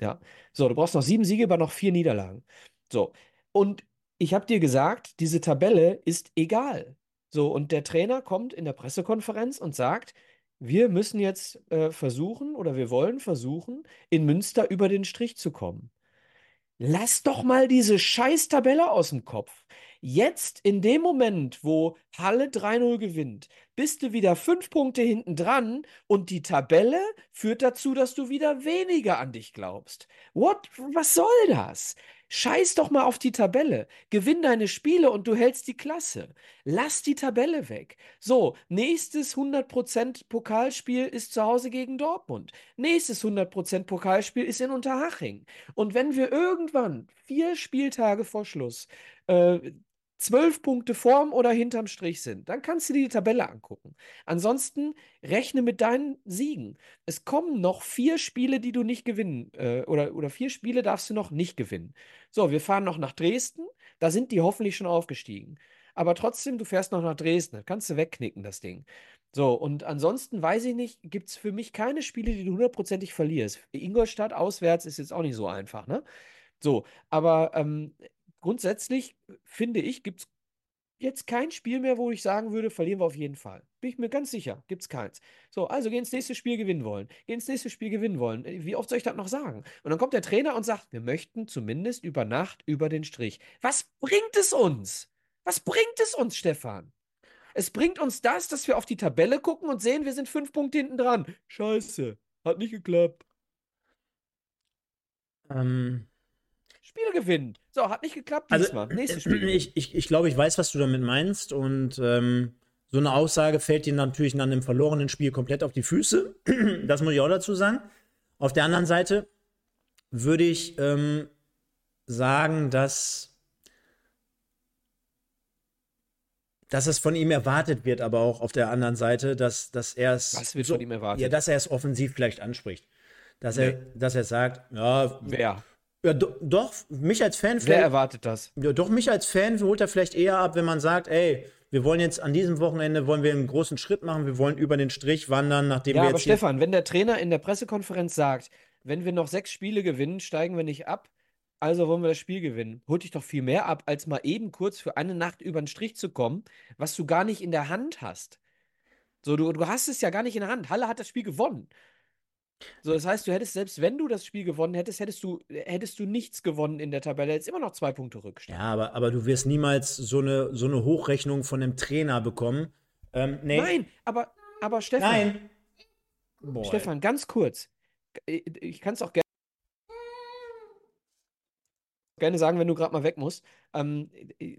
Ja. So, du brauchst noch sieben Siege bei noch vier Niederlagen. So. Und ich habe dir gesagt, diese Tabelle ist egal. So, und der Trainer kommt in der Pressekonferenz und sagt, wir müssen jetzt äh, versuchen oder wir wollen versuchen, in Münster über den Strich zu kommen. Lass doch mal diese scheiß Tabelle aus dem Kopf. Jetzt, in dem Moment, wo Halle 3-0 gewinnt, bist du wieder fünf Punkte hinten dran und die Tabelle führt dazu, dass du wieder weniger an dich glaubst. What? Was soll das? Scheiß doch mal auf die Tabelle. Gewinn deine Spiele und du hältst die Klasse. Lass die Tabelle weg. So, nächstes 100% Pokalspiel ist zu Hause gegen Dortmund. Nächstes 100% Pokalspiel ist in Unterhaching. Und wenn wir irgendwann vier Spieltage vor Schluss äh, zwölf Punkte vorm oder hinterm Strich sind, dann kannst du dir die Tabelle angucken. Ansonsten rechne mit deinen Siegen. Es kommen noch vier Spiele, die du nicht gewinnen, äh, oder, oder vier Spiele darfst du noch nicht gewinnen. So, wir fahren noch nach Dresden, da sind die hoffentlich schon aufgestiegen. Aber trotzdem, du fährst noch nach Dresden, das kannst du wegknicken, das Ding. So, und ansonsten weiß ich nicht, gibt es für mich keine Spiele, die du hundertprozentig verlierst. Ingolstadt auswärts ist jetzt auch nicht so einfach, ne? So, aber ähm, grundsätzlich finde ich, gibt es jetzt kein Spiel mehr, wo ich sagen würde, verlieren wir auf jeden Fall. Bin ich mir ganz sicher, gibt es keins. So, also geh ins nächste Spiel gewinnen wollen. Geh ins nächste Spiel gewinnen wollen. Äh, Wie oft soll ich das noch sagen? Und dann kommt der Trainer und sagt, wir möchten zumindest über Nacht über den Strich. Was bringt es uns? Was bringt es uns, Stefan? Es bringt uns das, dass wir auf die Tabelle gucken und sehen, wir sind fünf Punkte hinten dran. Scheiße, hat nicht geklappt. Ähm, Spiel gewinnen. So, hat nicht geklappt also, diesmal. Nächstes Spiel. gewinnen. ich, ich, ich glaube, ich weiß, was du damit meinst. Und ähm, so eine Aussage fällt dir natürlich nach einem verlorenen Spiel komplett auf die Füße. [CLEARS THROAT] das muss ich auch dazu sagen. Auf der anderen Seite würde ich ähm, sagen, dass, dass es von ihm erwartet wird, aber auch auf der anderen Seite, dass, dass er es. Was wird so, von ihm erwartet? Ja, dass er es offensiv vielleicht anspricht. Dass, er, dass er sagt, ja, Wer? Ja do, doch, mich als Fan Wer vielleicht. erwartet das? Ja, doch, mich als Fan holt er vielleicht eher ab, wenn man sagt, ey, wir wollen jetzt an diesem Wochenende wollen wir einen großen Schritt machen, wir wollen über den Strich wandern, nachdem Ja, wir aber jetzt hier Stefan, wenn der Trainer in der Pressekonferenz sagt, wenn wir noch sechs Spiele gewinnen, steigen wir nicht ab, also wollen wir das Spiel gewinnen, holt dich doch viel mehr ab, als mal eben kurz für eine Nacht über den Strich zu kommen, was du gar nicht in der Hand hast. So, du, du hast es ja gar nicht in der Hand. Halle hat das Spiel gewonnen. So, das heißt, du hättest, selbst wenn du das Spiel gewonnen hättest, hättest du, hättest du nichts gewonnen in der Tabelle, hättest immer noch zwei Punkte Rückstand. Ja, aber, aber du wirst niemals so eine, so eine Hochrechnung von einem Trainer bekommen. Ähm, nee. Nein, aber, aber Stefan, Nein. Boah, Stefan, ganz kurz. Ich, ich kann es auch gerne gerne sagen, wenn du gerade mal weg musst. Ähm,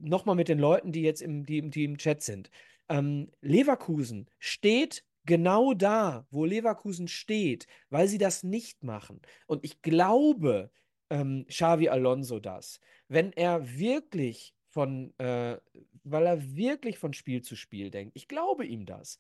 Nochmal mit den Leuten, die jetzt im, die, die im Chat sind. Ähm, Leverkusen steht genau da, wo Leverkusen steht, weil sie das nicht machen. Und ich glaube, ähm, Xavi Alonso das. Wenn er wirklich von, äh, weil er wirklich von Spiel zu Spiel denkt. Ich glaube ihm das.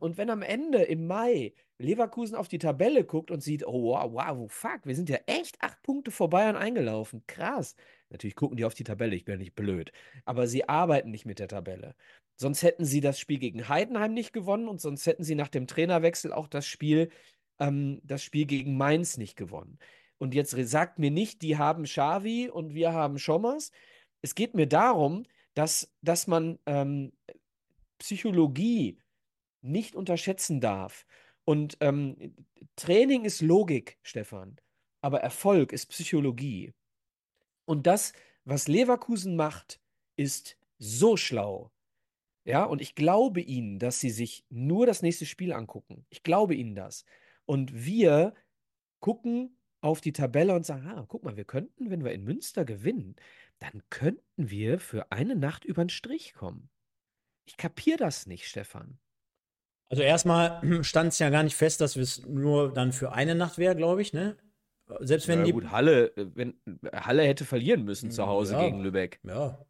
Und wenn am Ende im Mai Leverkusen auf die Tabelle guckt und sieht, oh wow, wow, fuck, wir sind ja echt acht Punkte vor Bayern eingelaufen. Krass. Natürlich gucken die auf die Tabelle, ich bin ja nicht blöd. Aber sie arbeiten nicht mit der Tabelle. Sonst hätten sie das Spiel gegen Heidenheim nicht gewonnen und sonst hätten sie nach dem Trainerwechsel auch das Spiel, ähm, das Spiel gegen Mainz nicht gewonnen. und jetzt sagt mir nicht, die haben Xavi und wir haben Schommers. Es geht mir darum, dass, dass man ähm, Psychologie nicht unterschätzen darf. Und ähm, Training ist Logik, Stefan, aber Erfolg ist Psychologie. Und das, was Leverkusen macht, ist so schlau. Ja, und ich glaube ihnen, dass sie sich nur das nächste Spiel angucken. Ich glaube ihnen das. Und wir gucken auf die Tabelle und sagen, ah, guck mal, wir könnten, wenn wir in Münster gewinnen, dann könnten wir für eine Nacht über den Strich kommen. Ich kapiere das nicht, Stefan. Also erstmal [CLEARS THROAT] stand es ja gar nicht fest, dass es nur dann für eine Nacht wäre, glaube ich, ne? Selbst wenn ja, die. Gut, Halle, äh, wenn, Halle hätte verlieren müssen zu Hause ja, gegen Lübeck. Ja.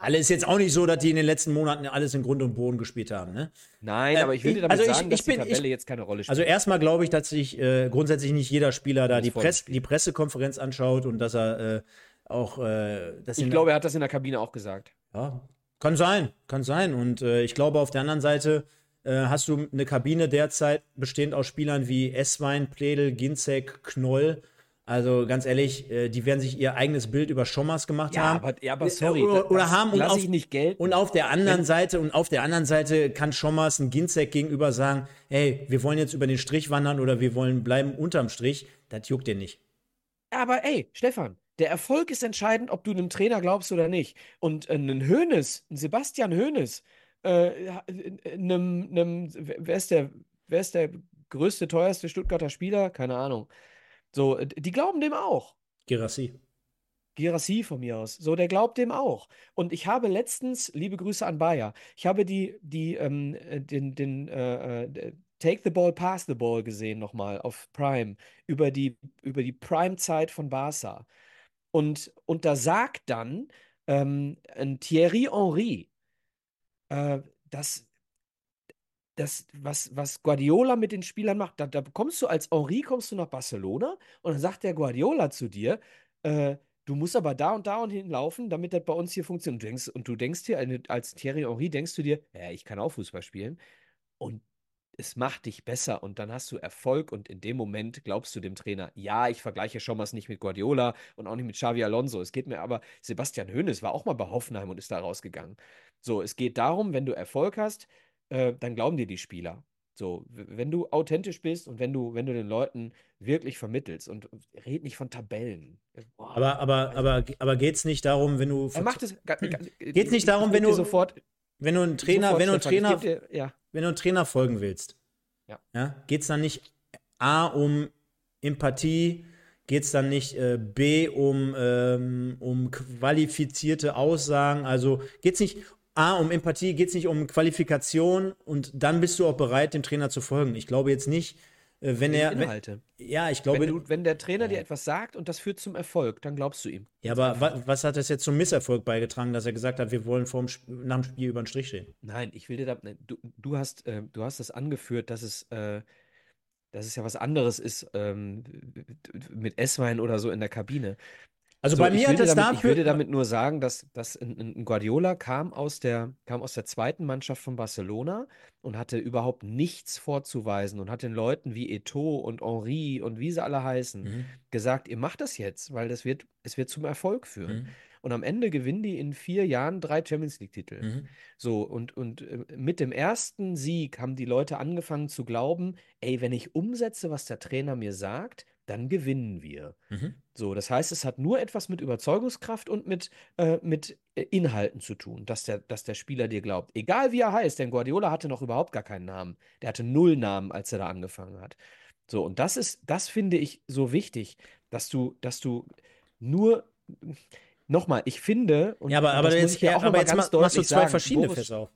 Halle ist jetzt auch nicht so, dass die in den letzten Monaten alles in Grund und Boden gespielt haben, ne? Nein, äh, aber ich will dir damit also sagen, ich, ich dass bin, die Tabelle ich, jetzt keine Rolle spielt. Also erstmal glaube ich, dass sich äh, grundsätzlich nicht jeder Spieler da die, Press, die, Pressekonferenz anschaut und dass er äh, auch. Äh, ich glaube, er hat das in der Kabine auch gesagt. Ja, kann sein, kann sein. Und äh, ich glaube, auf der anderen Seite äh, hast du eine Kabine derzeit bestehend aus Spielern wie Esswein, Pledel, Ginzek, Knoll. Also ganz ehrlich, äh, die werden sich ihr eigenes Bild über Schommers gemacht ja, haben. Aber, ja, aber sorry, oder, oder haben und auf, nicht gelten. und auf der anderen Wenn, Seite und auf der anderen Seite kann Schommers ein Ginzek gegenüber sagen, hey, wir wollen jetzt über den Strich wandern oder wir wollen bleiben unterm Strich. Das juckt dir nicht. Aber ey, Stefan, der Erfolg ist entscheidend, ob du einem Trainer glaubst oder nicht. Und äh, ein Hönes, ein Sebastian Hönes, äh, einem, einem, wer ist der, wer ist der größte, teuerste Stuttgarter Spieler? Keine Ahnung. So, die glauben dem auch. Gerassi. Gerassi von mir aus. So, der glaubt dem auch. Und ich habe letztens, liebe Grüße an Bayer, ich habe die, die, ähm, den, den, äh, äh Take the Ball, Pass the Ball gesehen nochmal auf Prime, über die, über die Prime-Zeit von Barca. Und, und da sagt dann ähm, ein Thierry Henry, äh, dass das, was, was Guardiola mit den Spielern macht, da, da kommst du als Henri, kommst du nach Barcelona und dann sagt der Guardiola zu dir, äh, du musst aber da und da und hinlaufen, damit das bei uns hier funktioniert. Und du denkst, und du denkst dir, als Thierry Henry denkst du dir, ja, ich kann auch Fußball spielen. Und es macht dich besser und dann hast du Erfolg und in dem Moment glaubst du dem Trainer, ja, ich vergleiche schon mal nicht mit Guardiola und auch nicht mit Xavi Alonso. Es geht mir aber, Sebastian Hoeneß war auch mal bei Hoffenheim und ist da rausgegangen. So, es geht darum, wenn du Erfolg hast, äh, dann glauben dir die Spieler. So, wenn du authentisch bist und wenn du, wenn du den Leuten wirklich vermittelst und red nicht von Tabellen. Boah, aber, aber, also, aber, aber geht es nicht darum, wenn du. Er macht es. [CLEARS THROAT] Geht es nicht darum, wenn du. Sofort, wenn du einen Trainer, sofort, wenn du einen Trainer, dir, ja wenn du einen Trainer folgen willst, ja. Ja, geht es dann nicht A um Empathie, geht es dann nicht äh, B um, ähm, um qualifizierte Aussagen, also geht es nicht A um Empathie, geht es nicht um Qualifikation und dann bist du auch bereit, dem Trainer zu folgen. Ich glaube jetzt nicht, äh, wenn er. Inhalte. Wenn, ja, ich glaube. Wenn, du, wenn der Trainer ja. dir etwas sagt und das führt zum Erfolg, dann glaubst du ihm. Ja, aber wa, was hat das jetzt zum Misserfolg beigetragen, dass er gesagt hat, wir wollen vorm, nach dem Spiel über den Strich stehen? Nein, ich will dir da. Ne, du, du, hast, äh, du hast das angeführt, dass es. Äh, dass es ja was anderes ist ähm, mit Esswein oder so in der Kabine. Also so, bei mir hat es dafür. Ich würde damit nur sagen, dass, dass ein, ein Guardiola kam aus, der, kam aus der zweiten Mannschaft von Barcelona und hatte überhaupt nichts vorzuweisen und hat den Leuten wie Eto und Henri und wie sie alle heißen mhm. gesagt, ihr macht das jetzt, weil das wird, es wird zum Erfolg führen. Mhm. Und am Ende gewinnen die in vier Jahren drei Champions League-Titel. Mhm. So, und, und äh, mit dem ersten Sieg haben die Leute angefangen zu glauben, ey, wenn ich umsetze, was der Trainer mir sagt, dann gewinnen wir. Mhm. So, das heißt, es hat nur etwas mit Überzeugungskraft und mit, äh, mit äh, Inhalten zu tun, dass der, dass der Spieler dir glaubt. Egal wie er heißt, denn Guardiola hatte noch überhaupt gar keinen Namen. Der hatte null Namen, als er da angefangen hat. So, und das ist, das finde ich so wichtig, dass du, dass du nur, nochmal, ich finde, und ja, aber, aber jetzt, ja, aber jetzt machst du zwei sagen, verschiedene auf.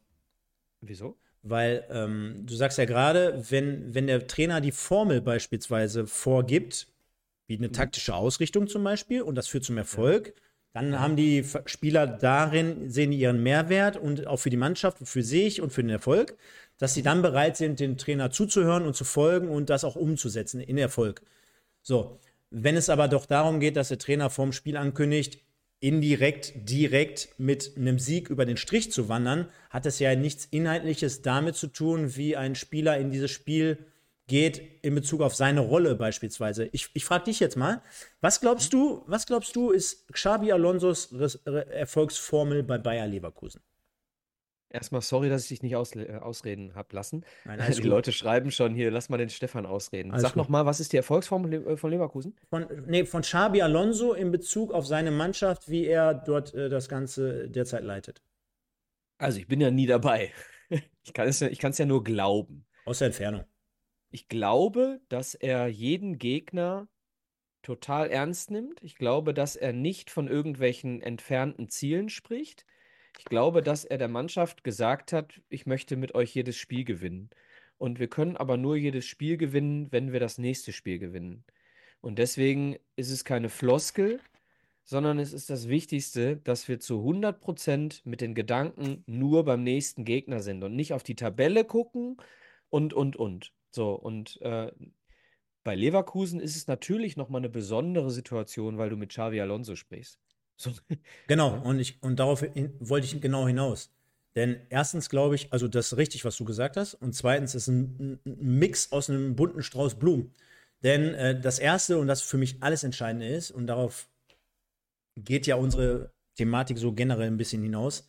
Wieso? Weil ähm, du sagst ja gerade, wenn, wenn der Trainer die Formel beispielsweise vorgibt, wie eine mhm. taktische Ausrichtung zum Beispiel, und das führt zum Erfolg, dann haben die Spieler darin, sehen ihren Mehrwert und auch für die Mannschaft, für sich und für den Erfolg, dass sie dann bereit sind, dem Trainer zuzuhören und zu folgen und das auch umzusetzen in Erfolg. So, wenn es aber doch darum geht, dass der Trainer vorm Spiel ankündigt, indirekt, direkt mit einem Sieg über den Strich zu wandern, hat es ja nichts Inhaltliches damit zu tun, wie ein Spieler in dieses Spiel geht in Bezug auf seine Rolle beispielsweise. Ich, ich frage dich jetzt mal, was glaubst du, was glaubst du, ist Xabi Alonsos Erfolgsformel bei Bayer Leverkusen? Erstmal sorry, dass ich dich nicht aus, äh, ausreden habe lassen. Nein, [LAUGHS] die gut. Leute schreiben schon hier, lass mal den Stefan ausreden. Alles Sag nochmal, was ist die Erfolgsformel äh, von Leverkusen? Von, nee, von Xabi Alonso in Bezug auf seine Mannschaft, wie er dort äh, das Ganze derzeit leitet. Also, ich bin ja nie dabei. [LAUGHS] ich kann es ja, ja nur glauben. Aus der Entfernung. Ich glaube, dass er jeden Gegner total ernst nimmt. Ich glaube, dass er nicht von irgendwelchen entfernten Zielen spricht. Ich glaube, dass er der Mannschaft gesagt hat, ich möchte mit euch jedes Spiel gewinnen. Und wir können aber nur jedes Spiel gewinnen, wenn wir das nächste Spiel gewinnen. Und deswegen ist es keine Floskel, sondern es ist das Wichtigste, dass wir zu 100% mit den Gedanken nur beim nächsten Gegner sind und nicht auf die Tabelle gucken und, und, und. So, und äh, bei Leverkusen ist es natürlich nochmal eine besondere Situation, weil du mit Xavi Alonso sprichst. So. Genau, und, ich, und darauf hin, wollte ich genau hinaus. Denn erstens glaube ich, also das ist richtig, was du gesagt hast. Und zweitens ist ein, ein Mix aus einem bunten Strauß Blumen. Denn äh, das Erste und das für mich alles Entscheidende ist, und darauf geht ja unsere Thematik so generell ein bisschen hinaus,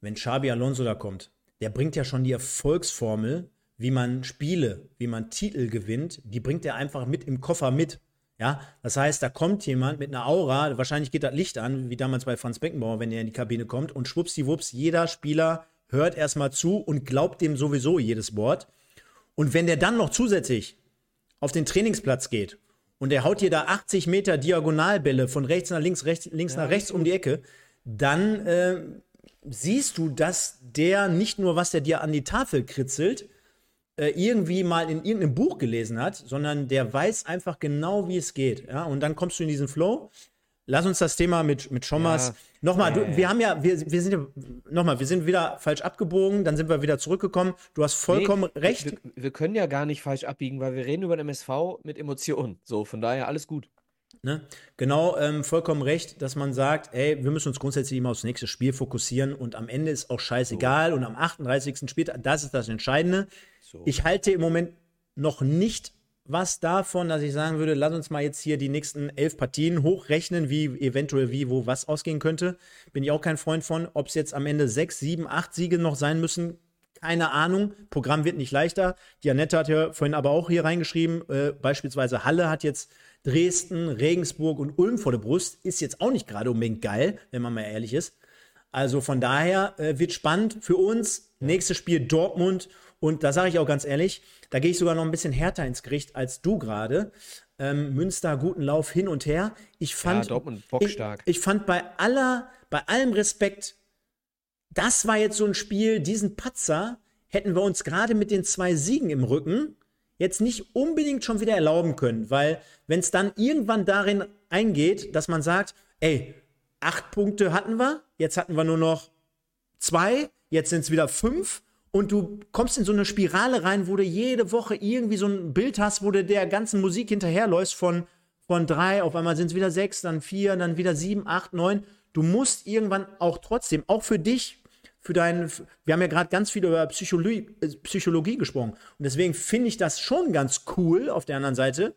wenn Xabi Alonso da kommt, der bringt ja schon die Erfolgsformel, wie man Spiele, wie man Titel gewinnt, die bringt er einfach mit im Koffer mit. Ja, das heißt, da kommt jemand mit einer Aura, wahrscheinlich geht das Licht an, wie damals bei Franz Beckenbauer, wenn er in die Kabine kommt, und schwuppsiwupps, jeder Spieler hört erstmal zu und glaubt dem sowieso jedes Wort. Und wenn der dann noch zusätzlich auf den Trainingsplatz geht und der haut dir da 80 Meter Diagonalbälle von rechts nach links, rechts, links ja, nach rechts um die Ecke, dann äh, siehst du, dass der nicht nur, was der dir an die Tafel kritzelt, äh, irgendwie mal in irgendeinem Buch gelesen hat, sondern der weiß einfach genau, wie es geht. Ja? Und dann kommst du in diesen Flow. Lass uns das Thema mit, mit Schommers. Ja. Nochmal, du, wir haben ja, wir, wir sind ja, nochmal, wir sind wieder falsch abgebogen, dann sind wir wieder zurückgekommen. Du hast vollkommen nee, recht. Wir, wir, können ja gar nicht falsch abbiegen, weil wir reden über den MSV mit Emotionen. So, von daher alles gut. Ne? Genau, ähm, vollkommen recht, dass man sagt, ey, wir müssen uns grundsätzlich immer aufs nächste Spiel fokussieren und am Ende ist auch scheißegal so. und am 38. Spieltag, das ist das Entscheidende. So. Ich halte im Moment noch nicht was davon, dass ich sagen würde, lass uns mal jetzt hier die nächsten elf Partien hochrechnen, wie eventuell wie, wo was ausgehen könnte. Bin ich auch kein Freund von. Ob es jetzt am Ende sechs, sieben, acht Siege noch sein müssen, keine Ahnung. Programm wird nicht leichter. Die Annette hat ja vorhin aber auch hier reingeschrieben, äh, beispielsweise Halle hat jetzt Dresden, Regensburg und Ulm vor der Brust. Ist jetzt auch nicht gerade unbedingt geil, wenn man mal ehrlich ist. Also von daher äh, wird spannend für uns. Nächstes Spiel Dortmund. Und da sage ich auch ganz ehrlich, da gehe ich sogar noch ein bisschen härter ins Gericht als du gerade. Ähm, Münster, guten Lauf hin und her. Ich fand, ja, Dortmund bockstark. Ich, ich fand bei aller, bei allem Respekt, das war jetzt so ein Spiel, diesen Patzer hätten wir uns gerade mit den zwei Siegen im Rücken jetzt nicht unbedingt schon wieder erlauben können, weil wenn es dann irgendwann darin eingeht, dass man sagt, ey, acht Punkte hatten wir, jetzt hatten wir nur noch zwei, jetzt sind es wieder fünf und du kommst in so eine Spirale rein, wo du jede Woche irgendwie so ein Bild hast, wo du der ganzen Musik hinterherläufst von, von drei, auf einmal sind es wieder sechs, dann vier, dann wieder sieben, acht, neun. Du musst irgendwann auch trotzdem, auch für dich, für deinen, wir haben ja gerade ganz viel über Psychologie, äh, Psychologie gesprochen. Und deswegen finde ich das schon ganz cool auf der anderen Seite,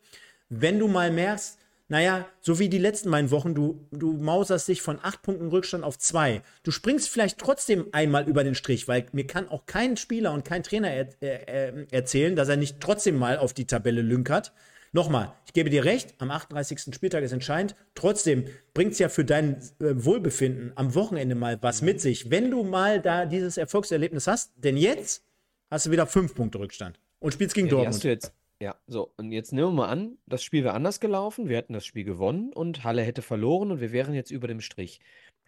wenn du mal merkst, naja, so wie die letzten beiden Wochen, du, du mauserst dich von acht Punkten Rückstand auf zwei. Du springst vielleicht trotzdem einmal über den Strich, weil mir kann auch kein Spieler und kein Trainer er, äh, erzählen, dass er nicht trotzdem mal auf die Tabelle lünkert. Nochmal, ich gebe dir recht, am 38. Spieltag ist entscheidend. Trotzdem bringt es ja für dein äh, Wohlbefinden am Wochenende mal was mit sich, wenn du mal da dieses Erfolgserlebnis hast. Denn jetzt hast du wieder fünf Punkte Rückstand und spielst gegen ja, Dortmund. Ja, so, und jetzt nehmen wir mal an, das Spiel wäre anders gelaufen, wir hätten das Spiel gewonnen und Halle hätte verloren und wir wären jetzt über dem Strich.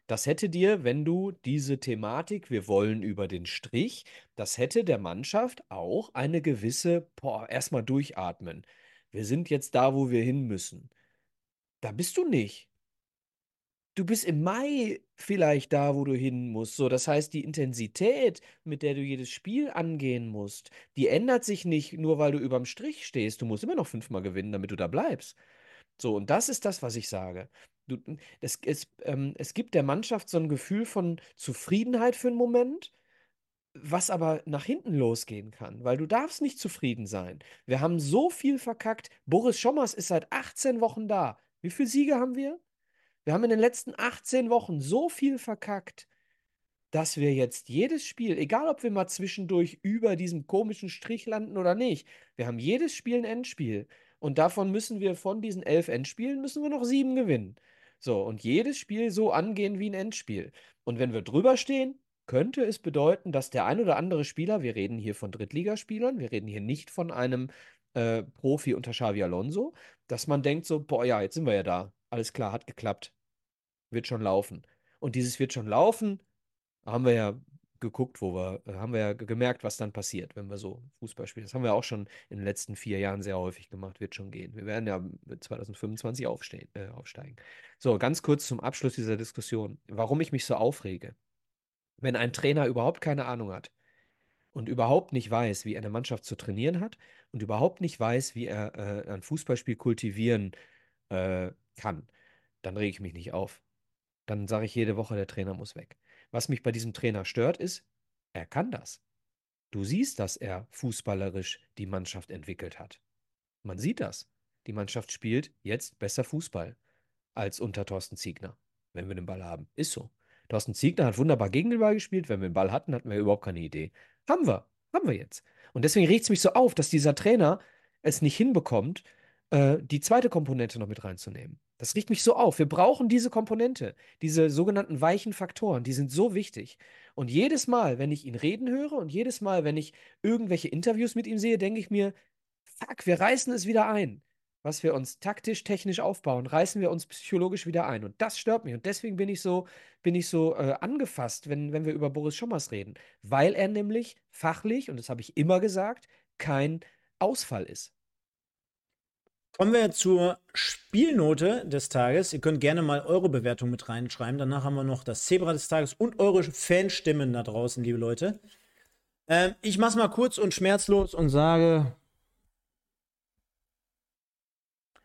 Das hätte dir, wenn du diese Thematik, wir wollen über den Strich, das hätte der Mannschaft auch eine gewisse, boah, erstmal durchatmen. Wir sind jetzt da, wo wir hin müssen. Da bist du nicht du bist im Mai vielleicht da, wo du hin musst. So, das heißt, die Intensität, mit der du jedes Spiel angehen musst, die ändert sich nicht nur, weil du überm Strich stehst. Du musst immer noch fünfmal gewinnen, damit du da bleibst. So, und das ist das, was ich sage. Du, es, es, ähm, es gibt der Mannschaft so ein Gefühl von Zufriedenheit für einen Moment, was aber nach hinten losgehen kann, weil du darfst nicht zufrieden sein. Wir haben so viel verkackt. Boris Schommers ist seit 18 Wochen da. Wie viele Siege haben wir? Wir haben in den letzten 18 Wochen so viel verkackt, dass wir jetzt jedes Spiel, egal ob wir mal zwischendurch über diesem komischen Strich landen oder nicht, wir haben jedes Spiel ein Endspiel. Und davon müssen wir von diesen elf Endspielen, müssen wir noch sieben gewinnen. So, und jedes Spiel so angehen wie ein Endspiel. Und wenn wir drüber stehen, könnte es bedeuten, dass der ein oder andere Spieler, wir reden hier von Drittligaspielern, wir reden hier nicht von einem äh, Profi unter Xavi Alonso, dass man denkt so, boah, ja, jetzt sind wir ja da. Alles klar, hat geklappt. Wird schon laufen. Und dieses wird schon laufen, haben wir ja geguckt, wo wir, äh, haben wir ja gemerkt, was dann passiert, wenn wir so Fußball spielen. Das haben wir auch schon in den letzten vier Jahren sehr häufig gemacht, wird schon gehen. Wir werden ja 2025 aufstehen, äh, aufsteigen. So, ganz kurz zum Abschluss dieser Diskussion, warum ich mich so aufrege wenn ein Trainer überhaupt keine Ahnung hat und überhaupt nicht weiß, wie eine Mannschaft zu trainieren hat und überhaupt nicht weiß, wie er äh, ein Fußballspiel kultivieren äh, kann, dann rege ich mich nicht auf. Dann sage ich jede Woche, der Trainer muss weg. Was mich bei diesem Trainer stört, ist, er kann das. Du siehst, dass er fußballerisch die Mannschaft entwickelt hat. Man sieht das. Die Mannschaft spielt jetzt besser Fußball als unter Thorsten Ziegner, wenn wir den Ball haben. Ist so. Thorsten Ziegner hat wunderbar gegen den Ball gespielt. Wenn wir den Ball hatten, hatten wir überhaupt keine Idee. Haben wir. Haben wir jetzt. Und deswegen regt es mich so auf, dass dieser Trainer es nicht hinbekommt, äh, die zweite Komponente noch mit reinzunehmen. Das regt mich so auf. Wir brauchen diese Komponente, diese sogenannten weichen Faktoren, die sind so wichtig. Und jedes Mal, wenn ich ihn reden höre und jedes Mal, wenn ich irgendwelche Interviews mit ihm sehe, denke ich mir, fuck, wir reißen es wieder ein was wir uns taktisch, technisch aufbauen, reißen wir uns psychologisch wieder ein. Und das stört mich. Und deswegen bin ich so, bin ich so äh, angefasst, wenn, wenn wir über Boris Schommers reden. Weil er nämlich fachlich, und das habe ich immer gesagt, kein Ausfall ist. Kommen wir zur Spielnote des Tages. Ihr könnt gerne mal eure Bewertung mit reinschreiben. Danach haben wir noch das Zebra des Tages und eure Fanstimmen da draußen, liebe Leute. Ähm, ich mache es mal kurz und schmerzlos und sage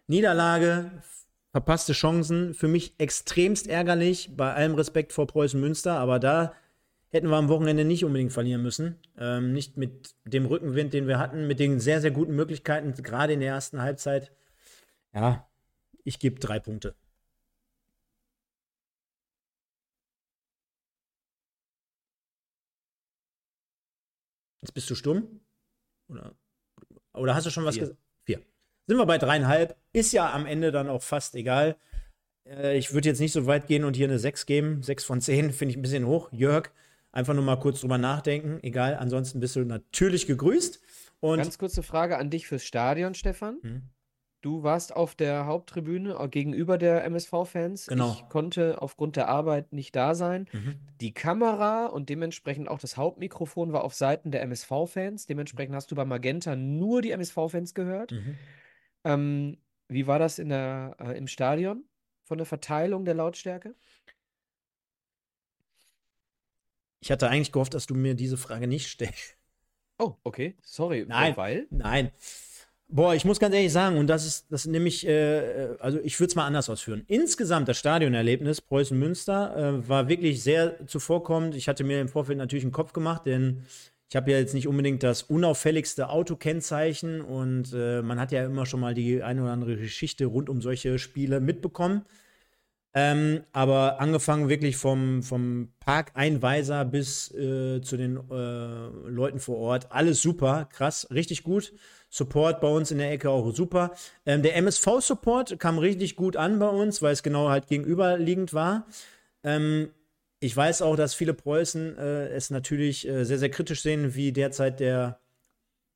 Niederlage, verpasste Chancen, für mich extremst ärgerlich, bei allem Respekt vor Preußen Münster, aber da hätten wir am Wochenende nicht unbedingt verlieren müssen. Ähm, nicht mit dem Rückenwind, den wir hatten, mit den sehr, sehr guten Möglichkeiten, gerade in der ersten Halbzeit. Ja, ich gebe drei Punkte. Jetzt bist du stumm? Oder, oder hast du schon was gesagt? Sind wir bei dreieinhalb. Ist ja am Ende dann auch fast egal. Äh, ich würde jetzt nicht so weit gehen und hier eine 6 geben. 6 von 10 [LAUGHS] finde ich ein bisschen hoch. Jörg, einfach nur mal kurz drüber nachdenken. Egal, ansonsten bist du natürlich gegrüßt. Und Ganz kurze Frage an dich fürs Stadion, Stefan. Mhm. Du warst auf der Haupttribüne äh, gegenüber der MSV-Fans. Genau. Ich konnte aufgrund der Arbeit nicht da sein. Mhm. Die Kamera und dementsprechend auch das Hauptmikrofon war auf Seiten der MSV-Fans. Dementsprechend hast du bei Magenta nur die MSV-Fans gehört. Mhm. Ähm, wie war das in der, äh, im Stadion von der Verteilung der Lautstärke? Ich hatte eigentlich gehofft, dass du mir diese Frage nicht stellst. Oh, okay. Sorry. Nein, weil? Nein. Boah, ich muss ganz ehrlich sagen, und das ist, das nämlich, äh, also ich würde es mal anders ausführen. Insgesamt das Stadionerlebnis Preußen-Münster äh, war wirklich sehr zuvorkommend. Ich hatte mir im Vorfeld natürlich einen Kopf gemacht, denn ich habe ja jetzt nicht unbedingt das unauffälligste Autokennzeichen und äh, man hat ja immer schon mal die eine oder andere Geschichte rund um solche Spiele mitbekommen. Ähm, aber angefangen wirklich vom, vom Parkeinweiser bis äh, zu den äh, Leuten vor Ort, alles super, krass, richtig gut. Support bei uns in der Ecke auch super. Ähm, der MSV-Support kam richtig gut an bei uns, weil es genau halt gegenüberliegend war. Ähm, ich weiß auch, dass viele Preußen äh, es natürlich äh, sehr, sehr kritisch sehen, wie derzeit der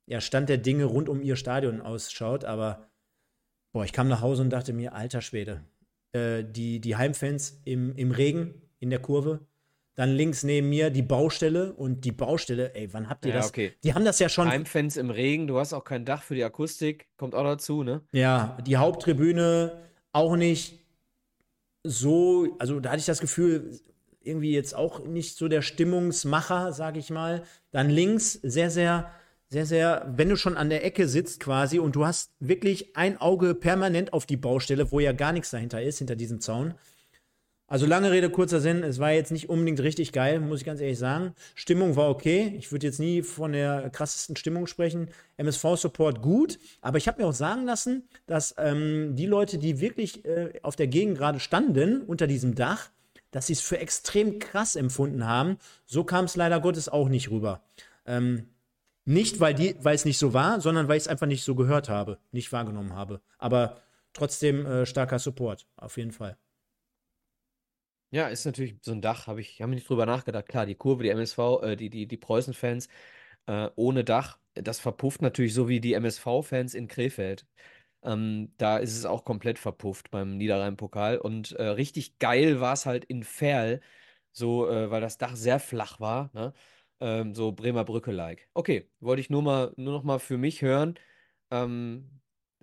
ja, Stand der Dinge rund um ihr Stadion ausschaut. Aber boah, ich kam nach Hause und dachte mir, alter Schwede, äh, die, die Heimfans im, im Regen in der Kurve. Dann links neben mir die Baustelle und die Baustelle, ey, wann habt ihr ja, das? Okay. Die haben das ja schon. Heimfans im Regen, du hast auch kein Dach für die Akustik, kommt auch dazu, ne? Ja, die Haupttribüne auch nicht so, also da hatte ich das Gefühl, irgendwie jetzt auch nicht so der Stimmungsmacher, sag ich mal. Dann links sehr, sehr, sehr, sehr, wenn du schon an der Ecke sitzt quasi und du hast wirklich ein Auge permanent auf die Baustelle, wo ja gar nichts dahinter ist, hinter diesem Zaun. Also lange Rede, kurzer Sinn, es war jetzt nicht unbedingt richtig geil, muss ich ganz ehrlich sagen. Stimmung war okay. Ich würde jetzt nie von der krassesten Stimmung sprechen. MSV-Support gut, aber ich habe mir auch sagen lassen, dass ähm, die Leute, die wirklich äh, auf der Gegend gerade standen, unter diesem Dach, dass sie es für extrem krass empfunden haben. So kam es leider Gottes auch nicht rüber. Ähm, nicht, weil, die, weil es nicht so war, sondern weil ich es einfach nicht so gehört habe, nicht wahrgenommen habe. Aber trotzdem äh, starker Support, auf jeden Fall. Ja, ist natürlich so ein Dach, habe ich, haben wir nicht drüber nachgedacht. Klar, die Kurve, die MSV, äh, die, die, die Preußen-Fans äh, ohne Dach, das verpufft natürlich so wie die MSV-Fans in Krefeld. Ähm, da ist es auch komplett verpufft beim Niederrhein-Pokal. Und äh, richtig geil war es halt in Ferl, so, äh, weil das Dach sehr flach war, ne? Ähm, so Bremer Brücke-like. Okay, wollte ich nur mal, nur noch mal für mich hören, ähm,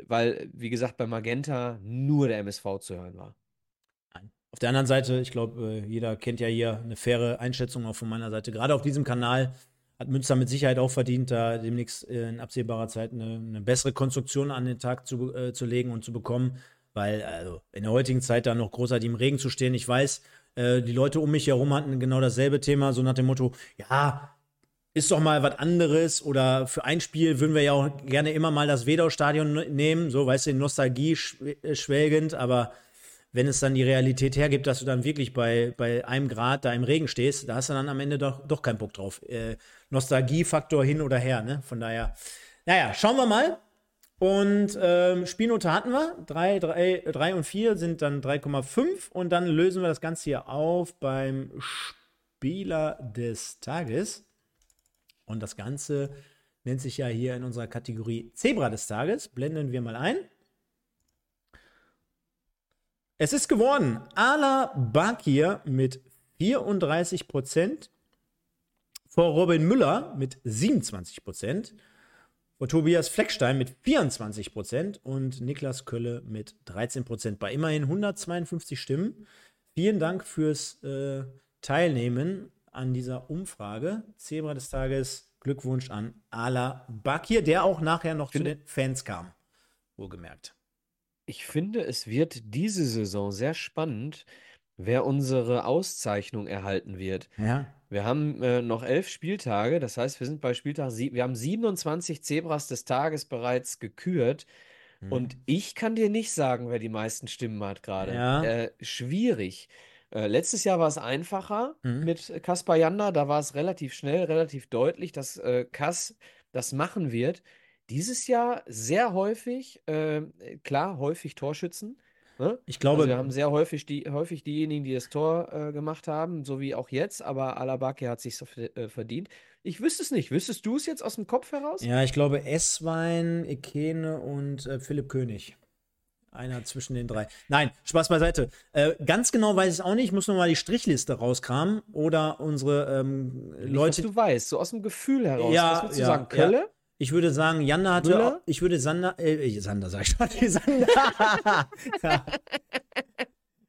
weil, wie gesagt, bei Magenta nur der MSV zu hören war. Auf der anderen Seite, ich glaube, äh, jeder kennt ja hier eine faire Einschätzung auch von meiner Seite. Gerade auf diesem Kanal hat Münster mit Sicherheit auch verdient, da demnächst in absehbarer Zeit eine, eine bessere Konstruktion an den Tag zu, äh, zu legen und zu bekommen. Weil also in der heutigen Zeit da noch großartig im Regen zu stehen, ich weiß, äh, die Leute um mich herum hatten genau dasselbe Thema, so nach dem Motto, ja, ist doch mal was anderes oder für ein Spiel würden wir ja auch gerne immer mal das Wedau-Stadion nehmen, so, weißt du, Nostalgie äh, schwelgend, aber wenn es dann die Realität hergibt, dass du dann wirklich bei, bei einem Grad da im Regen stehst, da hast du dann am Ende doch, doch keinen Bock drauf. Äh, Nostalgiefaktor hin oder her, ne? Von daher, naja, schauen wir mal. Und ähm, Spielnote hatten wir. 3, 3, 3 und 4 sind dann 3,5. Und dann lösen wir das Ganze hier auf beim Spieler des Tages. Und das Ganze nennt sich ja hier in unserer Kategorie Zebra des Tages. Blenden wir mal ein. Es ist geworden Ala Bakir mit 34 Prozent, vor Robin Müller mit 27 Prozent, vor Tobias Fleckstein mit 24 Prozent und Niklas Kölle mit 13 Prozent bei immerhin 152 Stimmen. Vielen Dank fürs äh, Teilnehmen an dieser Umfrage. Zebra des Tages, Glückwunsch an Ala Bakir, der auch nachher noch zu den Fans kam. Wohlgemerkt. Ich finde, es wird diese Saison sehr spannend, wer unsere Auszeichnung erhalten wird. Ja. Wir haben äh, noch elf Spieltage, das heißt, wir sind bei Spieltag sieben. Wir haben 27 Zebras des Tages bereits gekürt. Mhm. Und ich kann dir nicht sagen, wer die meisten Stimmen hat gerade. Ja. Äh, schwierig. Äh, letztes Jahr war es einfacher mhm. mit Kaspar Janda. Da war es relativ schnell, relativ deutlich, dass äh, Kass das machen wird. Dieses Jahr sehr häufig, äh, klar, häufig Torschützen. Ne? Ich glaube, also wir haben sehr häufig, die, häufig diejenigen, die das Tor äh, gemacht haben, so wie auch jetzt, aber Alabaki hat sich äh, verdient. Ich wüsste es nicht. Wüsstest du es jetzt aus dem Kopf heraus? Ja, ich glaube Esswein, Ekene und äh, Philipp König. Einer zwischen den drei. Nein, Spaß beiseite. Äh, ganz genau weiß ich es auch nicht. Ich muss mal die Strichliste rauskramen oder unsere ähm, nicht, Leute. du weißt, so aus dem Gefühl heraus. Ja, Was würdest du ja, sagen? Kölle? Ja. Ich würde sagen, Janda hatte. Müller? Ich würde Sander. Äh, Sander, sag ich schon. Sander. [LAUGHS] ja.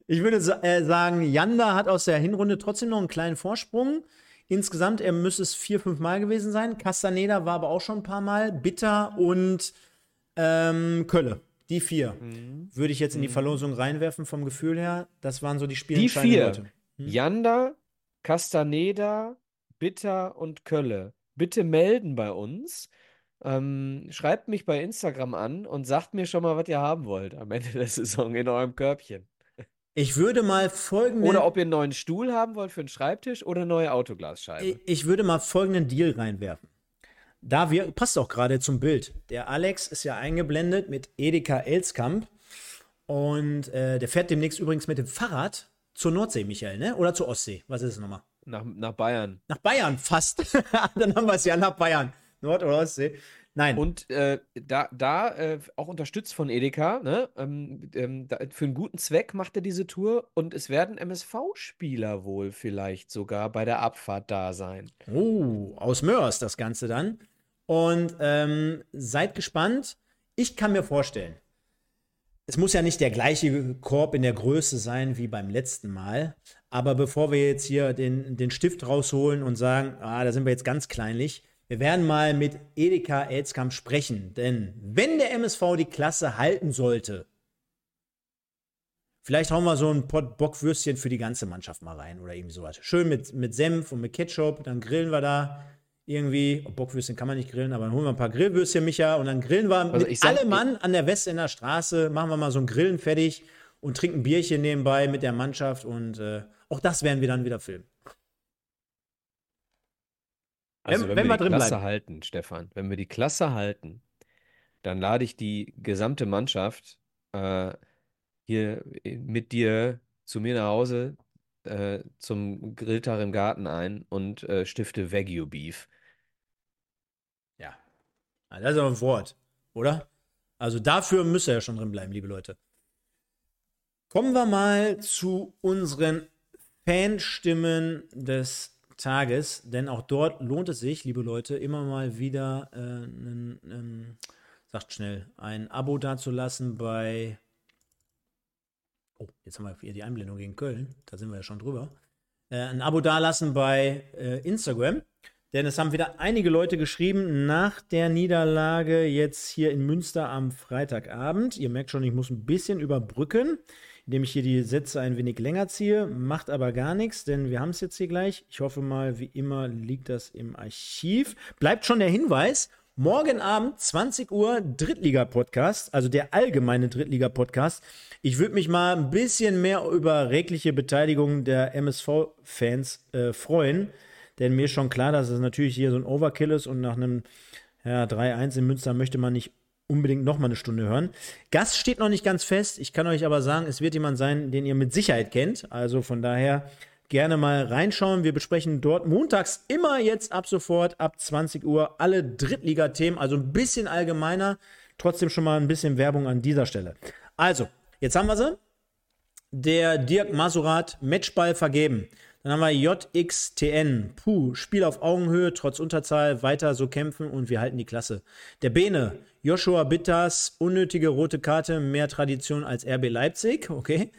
Ich würde äh, sagen, Janda hat aus der Hinrunde trotzdem noch einen kleinen Vorsprung. Insgesamt, er müsste es vier, fünf Mal gewesen sein. Castaneda war aber auch schon ein paar Mal. Bitter und ähm, Kölle. Die vier mhm. würde ich jetzt in die mhm. Verlosung reinwerfen vom Gefühl her. Das waren so die Spiele. Die vier. Leute. Hm? Janda, Castaneda, Bitter und Kölle. Bitte melden bei uns. Ähm, schreibt mich bei Instagram an und sagt mir schon mal, was ihr haben wollt am Ende der Saison in eurem Körbchen. Ich würde mal folgenden. Oder ob ihr einen neuen Stuhl haben wollt für einen Schreibtisch oder eine neue Autoglasscheibe. Ich, ich würde mal folgenden Deal reinwerfen. Da wir, passt auch gerade zum Bild. Der Alex ist ja eingeblendet mit Edeka Elskamp. Und äh, der fährt demnächst übrigens mit dem Fahrrad zur Nordsee, Michael, ne? Oder zur Ostsee. Was ist es nochmal? Nach, nach Bayern. Nach Bayern, fast. [LAUGHS] Dann haben wir es ja nach Bayern. Nord- oder Ostsee. Nein. Und äh, da, da äh, auch unterstützt von Edeka, ne? Ähm, ähm, da, für einen guten Zweck macht er diese Tour und es werden MSV-Spieler wohl vielleicht sogar bei der Abfahrt da sein. Oh, aus Mörs das Ganze dann. Und ähm, seid gespannt. Ich kann mir vorstellen, es muss ja nicht der gleiche Korb in der Größe sein wie beim letzten Mal. Aber bevor wir jetzt hier den, den Stift rausholen und sagen, ah, da sind wir jetzt ganz kleinlich, wir werden mal mit Edeka Elskamp sprechen. Denn wenn der MSV die Klasse halten sollte, Vielleicht hauen wir so ein Pot Bockwürstchen für die ganze Mannschaft mal rein oder irgendwie sowas. Schön mit, mit Senf und mit Ketchup, dann grillen wir da irgendwie. Oh, Bockwürstchen kann man nicht grillen, aber dann holen wir ein paar Grillwürstchen, Micha, und dann grillen wir also mit alle Mann an der Westender Straße, machen wir mal so ein Grillen fertig und trinken Bierchen nebenbei mit der Mannschaft und äh, auch das werden wir dann wieder filmen. Also wenn, wenn, wir, wir die Klasse bleiben. halten, Stefan, wenn wir die Klasse halten, dann lade ich die gesamte Mannschaft äh, hier mit dir zu mir nach Hause äh, zum Grilltag im Garten ein und äh, stifte Wagyu Beef. Ja. Das ist aber ein Wort, oder? Also dafür müsst ihr ja schon drin bleiben, liebe Leute. Kommen wir mal zu unseren Fanstimmen des Tages, denn auch dort lohnt es sich, liebe Leute, immer mal wieder äh, einen, einen, sagt schnell, ein Abo dazulassen bei. Oh, jetzt haben wir hier die Einblendung gegen Köln, da sind wir ja schon drüber. Äh, ein Abo dalassen bei äh, Instagram, denn es haben wieder einige Leute geschrieben nach der Niederlage jetzt hier in Münster am Freitagabend. Ihr merkt schon, ich muss ein bisschen überbrücken indem ich hier die Sätze ein wenig länger ziehe. Macht aber gar nichts, denn wir haben es jetzt hier gleich. Ich hoffe mal, wie immer liegt das im Archiv. Bleibt schon der Hinweis. Morgen Abend, 20 Uhr, Drittliga-Podcast, also der allgemeine Drittliga-Podcast. Ich würde mich mal ein bisschen mehr über regliche Beteiligung der MSV-Fans äh, freuen, denn mir ist schon klar, dass es natürlich hier so ein Overkill ist und nach einem ja, 3-1 in Münster möchte man nicht unbedingt noch mal eine Stunde hören. Gast steht noch nicht ganz fest. Ich kann euch aber sagen, es wird jemand sein, den ihr mit Sicherheit kennt. Also von daher gerne mal reinschauen. Wir besprechen dort montags immer jetzt ab sofort ab 20 Uhr alle Drittliga-Themen, also ein bisschen allgemeiner. Trotzdem schon mal ein bisschen Werbung an dieser Stelle. Also, jetzt haben wir sie. Der Dirk Masurat Matchball vergeben. Dann haben wir JXTN. Puh, Spiel auf Augenhöhe, trotz Unterzahl, weiter so kämpfen und wir halten die Klasse. Der Bene, Joshua Bitters, unnötige rote Karte, mehr Tradition als RB Leipzig. Okay.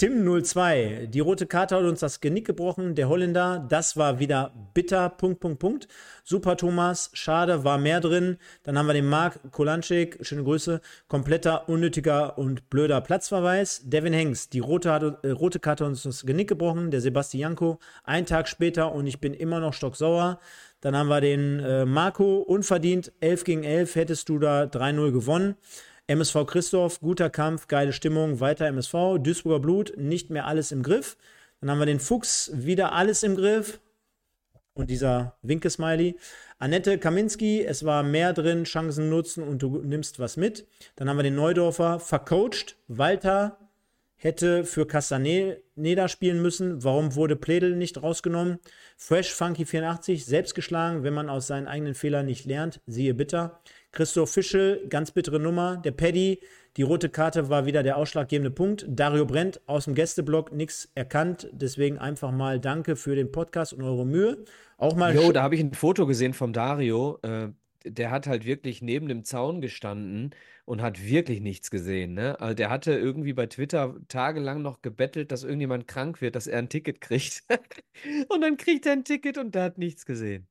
Tim02, die rote Karte hat uns das Genick gebrochen. Der Holländer, das war wieder bitter. Punkt, Punkt, Punkt. Super Thomas, schade, war mehr drin. Dann haben wir den Marc Kolanschik, schöne Grüße. Kompletter, unnötiger und blöder Platzverweis. Devin Hengst, die rote, hat, äh, rote Karte hat uns das Genick gebrochen. Der Sebastianko, ein Tag später und ich bin immer noch stocksauer. Dann haben wir den äh, Marco, unverdient, 11 gegen 11, hättest du da 3-0 gewonnen. MSV Christoph, guter Kampf, geile Stimmung, weiter MSV. Duisburger Blut, nicht mehr alles im Griff. Dann haben wir den Fuchs, wieder alles im Griff. Und dieser Winke-Smiley. Annette Kaminski, es war mehr drin, Chancen nutzen und du nimmst was mit. Dann haben wir den Neudorfer, vercoacht. Walter hätte für Castaneda spielen müssen. Warum wurde Pledel nicht rausgenommen? Fresh Funky 84, selbst geschlagen, wenn man aus seinen eigenen Fehlern nicht lernt. Siehe bitter. Christoph Fischel, ganz bittere Nummer. Der Paddy, die rote Karte war wieder der ausschlaggebende Punkt. Dario Brent aus dem Gästeblock, nichts erkannt. Deswegen einfach mal danke für den Podcast und eure Mühe. Auch mal. Jo, da habe ich ein Foto gesehen vom Dario. Äh, der hat halt wirklich neben dem Zaun gestanden und hat wirklich nichts gesehen. Ne? Also der hatte irgendwie bei Twitter tagelang noch gebettelt, dass irgendjemand krank wird, dass er ein Ticket kriegt. [LAUGHS] und dann kriegt er ein Ticket und der hat nichts gesehen.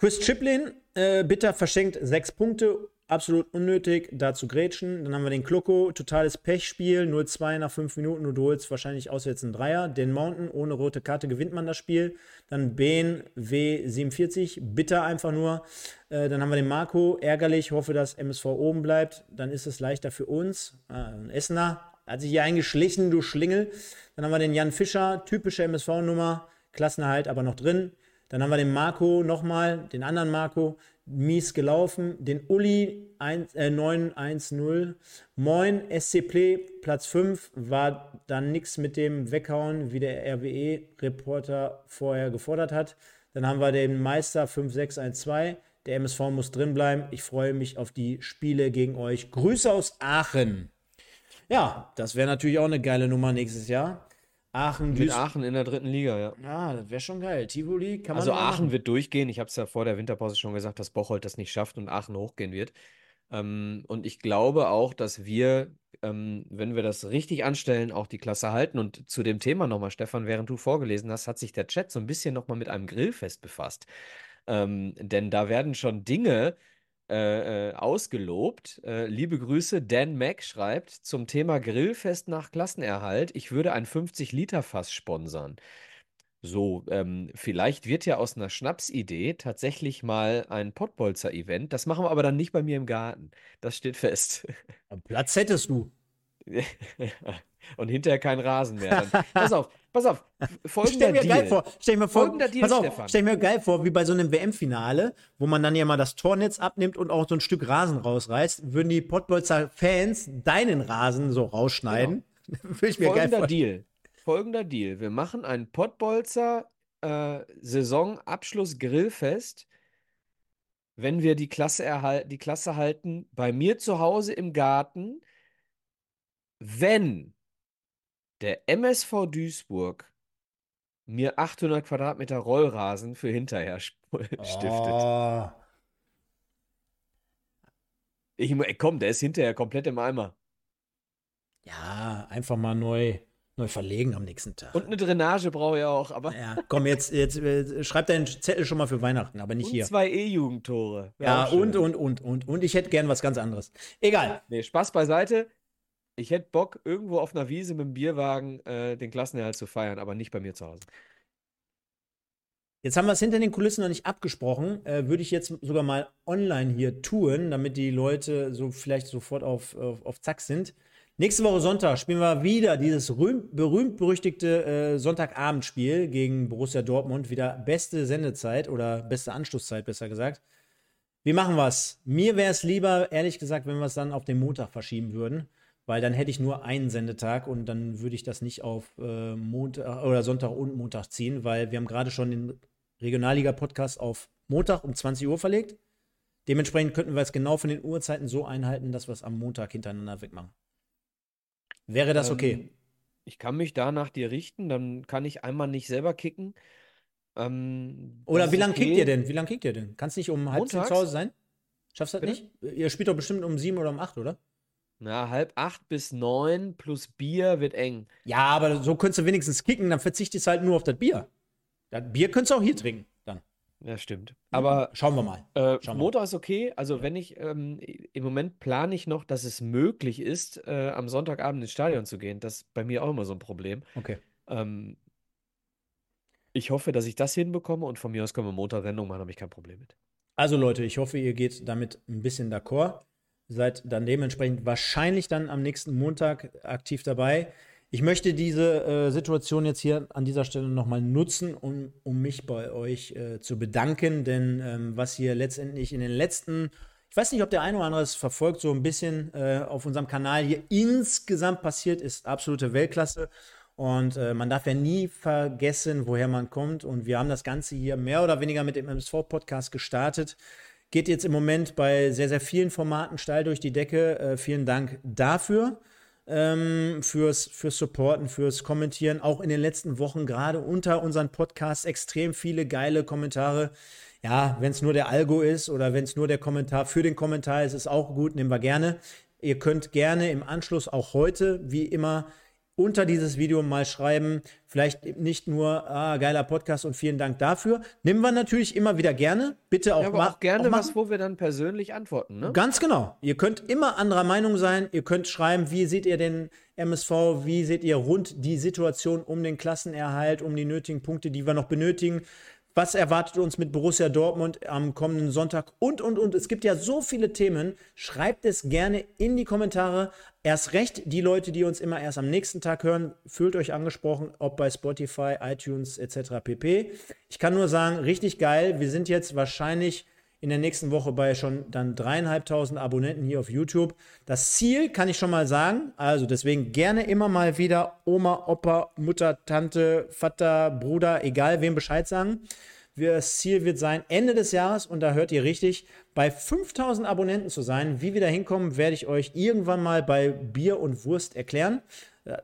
Chris Chiplin, äh, bitter verschenkt sechs Punkte, absolut unnötig, da zu grätschen. Dann haben wir den Kloko, totales Pechspiel, 0-2 nach fünf Minuten und du holst wahrscheinlich auswärts einen Dreier. Den Mountain, ohne rote Karte gewinnt man das Spiel. Dann Ben W47, bitter einfach nur. Äh, dann haben wir den Marco, ärgerlich, hoffe, dass MSV oben bleibt. Dann ist es leichter für uns. Ah, Essener, hat sich hier eingeschlichen, du Schlingel. Dann haben wir den Jan Fischer, typische MSV-Nummer, Klassenerhalt aber noch drin. Dann haben wir den Marco nochmal, den anderen Marco, mies gelaufen. Den Uli 1, äh, 910. Moin, SCP, Platz 5, war dann nichts mit dem Weghauen, wie der RWE-Reporter vorher gefordert hat. Dann haben wir den Meister 5612. Der MSV muss drin bleiben. Ich freue mich auf die Spiele gegen euch. Grüße aus Aachen. Ja, das wäre natürlich auch eine geile Nummer nächstes Jahr. Aachen, Mit Aachen in der dritten Liga, ja. Ja, das wäre schon geil. Tivoli kann man. Also Aachen machen. wird durchgehen. Ich habe es ja vor der Winterpause schon gesagt, dass Bocholt das nicht schafft und Aachen hochgehen wird. Ähm, und ich glaube auch, dass wir, ähm, wenn wir das richtig anstellen, auch die Klasse halten. Und zu dem Thema nochmal, Stefan, während du vorgelesen hast, hat sich der Chat so ein bisschen nochmal mit einem Grillfest befasst. Ähm, denn da werden schon Dinge äh, äh, ausgelobt. Äh, liebe Grüße, Dan Mack schreibt zum Thema Grillfest nach Klassenerhalt. Ich würde ein 50-Liter-Fass sponsern. So, ähm, vielleicht wird ja aus einer Schnapsidee tatsächlich mal ein Pottbolzer-Event. Das machen wir aber dann nicht bei mir im Garten. Das steht fest. Platz hättest du. [LAUGHS] Und hinterher kein Rasen mehr. Dann, pass auf, pass auf. [LAUGHS] Folgender Stell mir geil vor, stell mir vor, Folgender Deal, pass auf, Stefan. stell mir geil vor, wie bei so einem WM-Finale, wo man dann ja mal das Tornetz abnimmt und auch so ein Stück Rasen rausreißt, würden die Pottbolzer Fans deinen Rasen so rausschneiden. [LAUGHS] Würde ich mir geil Folgender. Deal. Folgender Deal. Wir machen ein Pottbolzer äh, Saisonabschluss-Grillfest, wenn wir die Klasse, erhal die Klasse halten, bei mir zu Hause im Garten, wenn der MSV Duisburg mir 800 Quadratmeter Rollrasen für hinterher [LAUGHS] stiftet. Oh, Ich, komm, der ist hinterher komplett im Eimer. ja, einfach mal neu, neu verlegen am nächsten Tag. Und eine Drainage brauche ich auch, aber ja, komm, jetzt, jetzt äh, schreib deinen Zettel schon mal für Weihnachten, aber nicht und hier. zwei E-Jugendtore. Ja, und, und, und, und, und ich hätte gern was ganz anderes. Egal. Nee, Spaß beiseite. Ich hätte Bock, irgendwo auf einer Wiese mit dem Bierwagen äh, den Klassenerhalt zu feiern, aber nicht bei mir zu Hause. Jetzt haben wir es hinter den Kulissen noch nicht abgesprochen. Äh, Würde ich jetzt sogar mal online hier tun, damit die Leute so vielleicht sofort auf, auf, auf Zack sind. Nächste Woche Sonntag spielen wir wieder dieses rühm- berühmt-berüchtigte äh, Sonntagabendspiel gegen Borussia Dortmund. Wieder beste Sendezeit oder beste Anschlusszeit, besser gesagt. Wie machen wir es? Mir wäre es lieber, ehrlich gesagt, wenn wir es dann auf den Montag verschieben würden, weil dann hätte ich nur einen Sendetag und dann würde ich das nicht auf äh, Montag oder Sonntag und Montag ziehen, weil wir haben gerade schon den Regionalliga-Podcast auf Montag um 20 Uhr verlegt. Dementsprechend könnten wir es genau von den Uhrzeiten so einhalten, dass wir es am Montag hintereinander wegmachen. Wäre das okay? Ähm, ich kann mich da nach dir richten, dann kann ich einmal nicht selber kicken. Ähm, Oder wie lange okay. kickt ihr denn? Wie lange kickt ihr denn? Kannst nicht um halb zehn zu Hause sein? Schaffst du das Bitte? nicht? Ihr spielt doch bestimmt um sieben oder um acht, oder? Na, halb acht bis neun plus Bier wird eng. Ja, aber so könntest du wenigstens kicken, dann verzichtest du halt nur auf das Bier. Das Bier könntest du auch hier trinken, dann. Ja, stimmt. Aber Schauen wir mal. Äh, Schauen wir Montag ist okay. Also wenn ich, ähm, im Moment plane ich noch, dass es möglich ist, äh, am Sonntagabend ins Stadion zu gehen. Das ist bei mir auch immer so ein Problem. Okay. Ähm, ich hoffe, dass ich das hinbekomme und von mir aus können wir Montag Sendung machen, habe ich kein Problem mit. Also Leute, ich hoffe, ihr geht damit ein bisschen d'accord. Seid dann dementsprechend wahrscheinlich dann am nächsten Montag aktiv dabei. Ich möchte diese äh, Situation jetzt hier an dieser Stelle nochmal nutzen, um, um mich bei euch äh, zu bedanken, denn ähm, was hier letztendlich in den letzten, ich weiß nicht, ob der eine oder andere es verfolgt, so ein bisschen äh, auf unserem Kanal hier insgesamt passiert, ist absolute Weltklasse. Und äh, man darf ja nie vergessen, woher man kommt. Und wir haben das Ganze hier mehr oder weniger mit dem MSV-Podcast gestartet. Geht jetzt im Moment bei sehr, sehr vielen Formaten steil durch die Decke. Äh, vielen Dank dafür. Ähm, fürs, fürs Supporten, fürs Kommentieren. Auch in den letzten Wochen, gerade unter unseren Podcasts, extrem viele geile Kommentare. Ja, wenn es nur der Algo ist oder wenn es nur der Kommentar für den Kommentar ist, ist auch gut, nehmen wir gerne. Ihr könnt gerne im Anschluss auch heute, wie immer, unter dieses Video mal schreiben. Vielleicht nicht nur, ah, geiler Podcast und vielen Dank dafür. Nehmen wir natürlich immer wieder gerne. Bitte auch, Ja, aber auch gerne auch was, wo wir dann persönlich antworten, ne? Ganz genau. Ihr könnt immer anderer Meinung sein. Ihr könnt schreiben, wie seht ihr den MSV, wie seht ihr rund die Situation um den Klassenerhalt, um die nötigen Punkte, die wir noch benötigen. Was erwartet uns mit Borussia Dortmund am kommenden Sonntag? Und, und, und. Es gibt ja so viele Themen. Schreibt es gerne in die Kommentare. Erst recht die Leute, die uns immer erst am nächsten Tag hören, fühlt euch angesprochen, ob bei Spotify, iTunes etc. pp. Ich kann nur sagen, richtig geil. Wir sind jetzt wahrscheinlich in der nächsten Woche bei schon dann dreieinhalbtausend Abonnenten hier auf YouTube. Das Ziel kann ich schon mal sagen. Also deswegen gerne immer mal wieder Oma, Opa, Mutter, Tante, Vater, Bruder, egal wem Bescheid sagen. Das Ziel wird sein, Ende des Jahres, und da hört ihr richtig, bei 5000 Abonnenten zu sein. Wie wir da hinkommen, werde ich euch irgendwann mal bei Bier und Wurst erklären.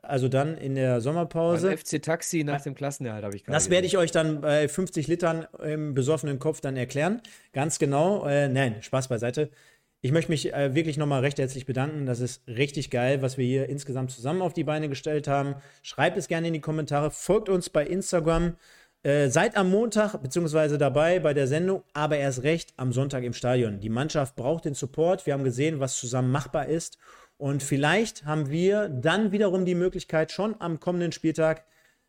Also dann in der Sommerpause. Ein FC Taxi nach dem Klassenerhalt habe ich gerade Das werde ich euch dann bei 50 Litern im besoffenen Kopf dann erklären. Ganz genau. Äh, nein, Spaß beiseite. Ich möchte mich äh, wirklich nochmal recht herzlich bedanken. Das ist richtig geil, was wir hier insgesamt zusammen auf die Beine gestellt haben. Schreibt es gerne in die Kommentare. Folgt uns bei Instagram. Äh, seid am Montag beziehungsweise dabei bei der Sendung, aber erst recht am Sonntag im Stadion. Die Mannschaft braucht den Support. Wir haben gesehen, was zusammen machbar ist. Und vielleicht haben wir dann wiederum die Möglichkeit, schon am kommenden Spieltag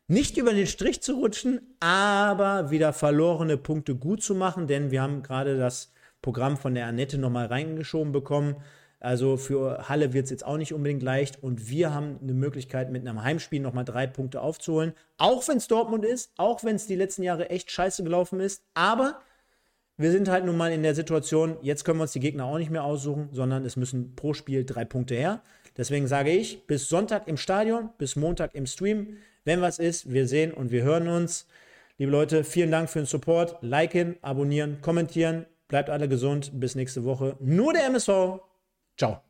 nicht über den Strich zu rutschen, aber wieder verlorene Punkte gut zu machen, denn wir haben gerade das Programm von der Annette nochmal reingeschoben bekommen. Also für Halle wird es jetzt auch nicht unbedingt leicht und wir haben eine Möglichkeit, mit einem Heimspiel nochmal drei Punkte aufzuholen. Auch wenn es Dortmund ist, auch wenn es die letzten Jahre echt scheiße gelaufen ist, aber wir sind halt nun mal in der Situation, jetzt können wir uns die Gegner auch nicht mehr aussuchen, sondern es müssen pro Spiel drei Punkte her. Deswegen sage ich, bis Sonntag im Stadion, bis Montag im Stream. Wenn was ist, wir sehen und wir hören uns. Liebe Leute, vielen Dank für den Support. Liken, abonnieren, kommentieren. Bleibt alle gesund. Bis nächste Woche. Nur der MSV. Ciao.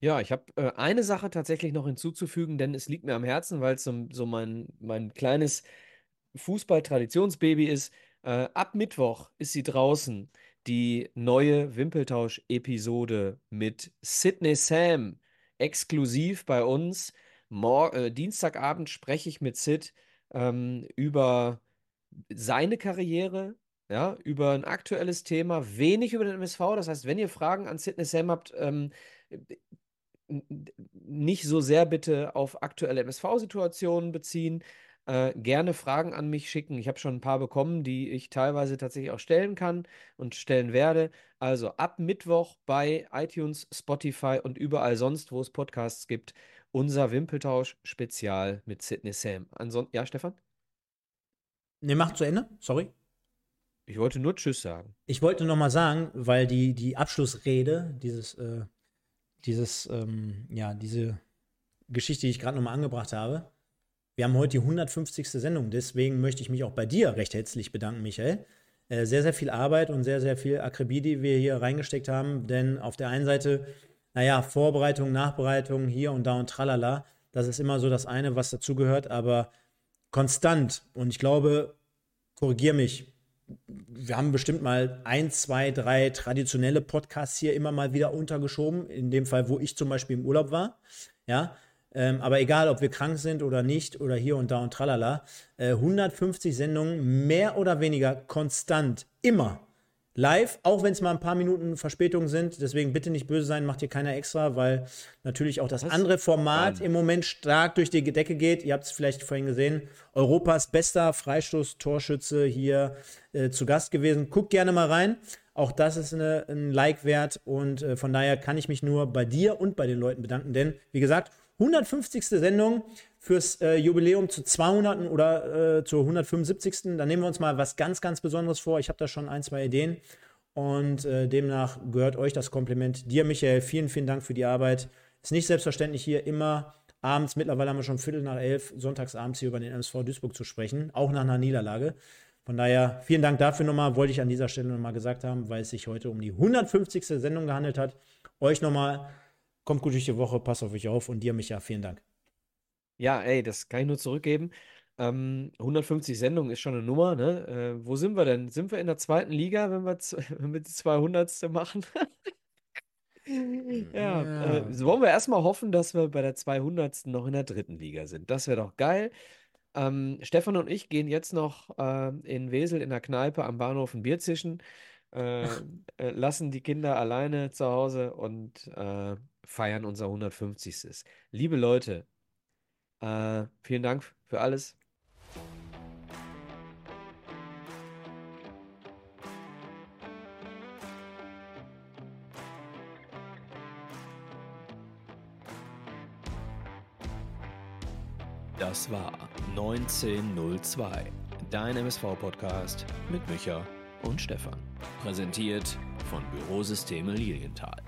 Ja, ich habe äh, eine Sache tatsächlich noch hinzuzufügen, denn es liegt mir am Herzen, weil es so, so mein, mein kleines Fußball-Traditionsbaby ist. Äh, ab Mittwoch ist sie draußen, die neue Wimpeltausch-Episode mit Sydney Sam, exklusiv bei uns. Mor äh, Dienstagabend spreche ich mit Sid ähm, über seine Karriere, ja, über ein aktuelles Thema, wenig über den MSV. Das heißt, wenn ihr Fragen an Sidney Sam habt, ähm, nicht so sehr bitte auf aktuelle MSV-Situationen beziehen, äh, gerne Fragen an mich schicken. Ich habe schon ein paar bekommen, die ich teilweise tatsächlich auch stellen kann und stellen werde. Also ab Mittwoch bei iTunes, Spotify und überall sonst, wo es Podcasts gibt, unser Wimpeltausch-Spezial mit Sidney Sam. Ansonsten, ja, Stefan? Ne, mach zu Ende. Sorry. Ich wollte nur Tschüss sagen. Ich wollte noch mal sagen, weil die, die Abschlussrede, dieses, äh, dieses, ähm, ja, diese Geschichte, die ich gerade noch mal angebracht habe, wir haben heute die 150. Sendung, deswegen möchte ich mich auch bei dir recht herzlich bedanken, Michael. Äh, sehr, sehr viel Arbeit und sehr, sehr viel Akribie, die wir hier reingesteckt haben, denn auf der einen Seite, naja, Vorbereitung, Nachbereitung, hier und da und tralala, das ist immer so das eine, was dazugehört, aber konstant. Und ich glaube, korrigier mich, wir haben bestimmt mal ein, zwei, drei traditionelle Podcasts hier immer mal wieder untergeschoben, in dem Fall, wo ich zum Beispiel im Urlaub war, ja, ähm, aber egal, ob wir krank sind oder nicht oder hier und da und tralala, äh, 150 Sendungen mehr oder weniger konstant, immer live, auch wenn es mal ein paar Minuten Verspätung sind. Deswegen bitte nicht böse sein, macht hier keiner extra, weil natürlich auch das Was? andere Format im Moment stark durch die Decke geht. Ihr habt es vielleicht vorhin gesehen. Europas bester Freistoß-Torschütze hier äh, zu Gast gewesen. Guckt gerne mal rein. Auch das ist eine, ein Like wert und äh, von daher kann ich mich nur bei dir und bei den Leuten bedanken, denn wie gesagt, 150. Sendung fürs äh, Jubiläum zu 200. oder äh, zur 175. Da nehmen wir uns mal was ganz, ganz Besonderes vor. Ich habe da schon ein, zwei Ideen. Und äh, demnach gehört euch das Kompliment. Dir, Michael, vielen, vielen Dank für die Arbeit. Ist nicht selbstverständlich hier immer abends, mittlerweile haben wir schon Viertel nach elf, sonntagsabends hier über den MSV Duisburg zu sprechen, auch nach einer Niederlage. Von daher, vielen Dank dafür nochmal, wollte ich an dieser Stelle nochmal gesagt haben, weil es sich heute um die 150. Sendung gehandelt hat. Euch nochmal Kommt gut durch die Woche, passt auf euch auf und dir, Micha, vielen Dank. Ja, ey, das kann ich nur zurückgeben. Ähm, 150 Sendungen ist schon eine Nummer, ne? Äh, wo sind wir denn? Sind wir in der zweiten Liga, wenn wir, [LAUGHS] wenn wir die 200. machen? [LAUGHS] ja, ja. Äh, wollen wir erstmal hoffen, dass wir bei der 200. noch in der dritten Liga sind. Das wäre doch geil. Ähm, Stefan und ich gehen jetzt noch äh, in Wesel in der Kneipe am Bahnhof ein Bier zischen, äh, [LAUGHS] äh, lassen die Kinder alleine zu Hause und äh, feiern unser 150. Liebe Leute, äh, vielen Dank für alles. Das war 1902, dein MSV-Podcast mit Micha und Stefan. Präsentiert von Bürosysteme Lilienthal.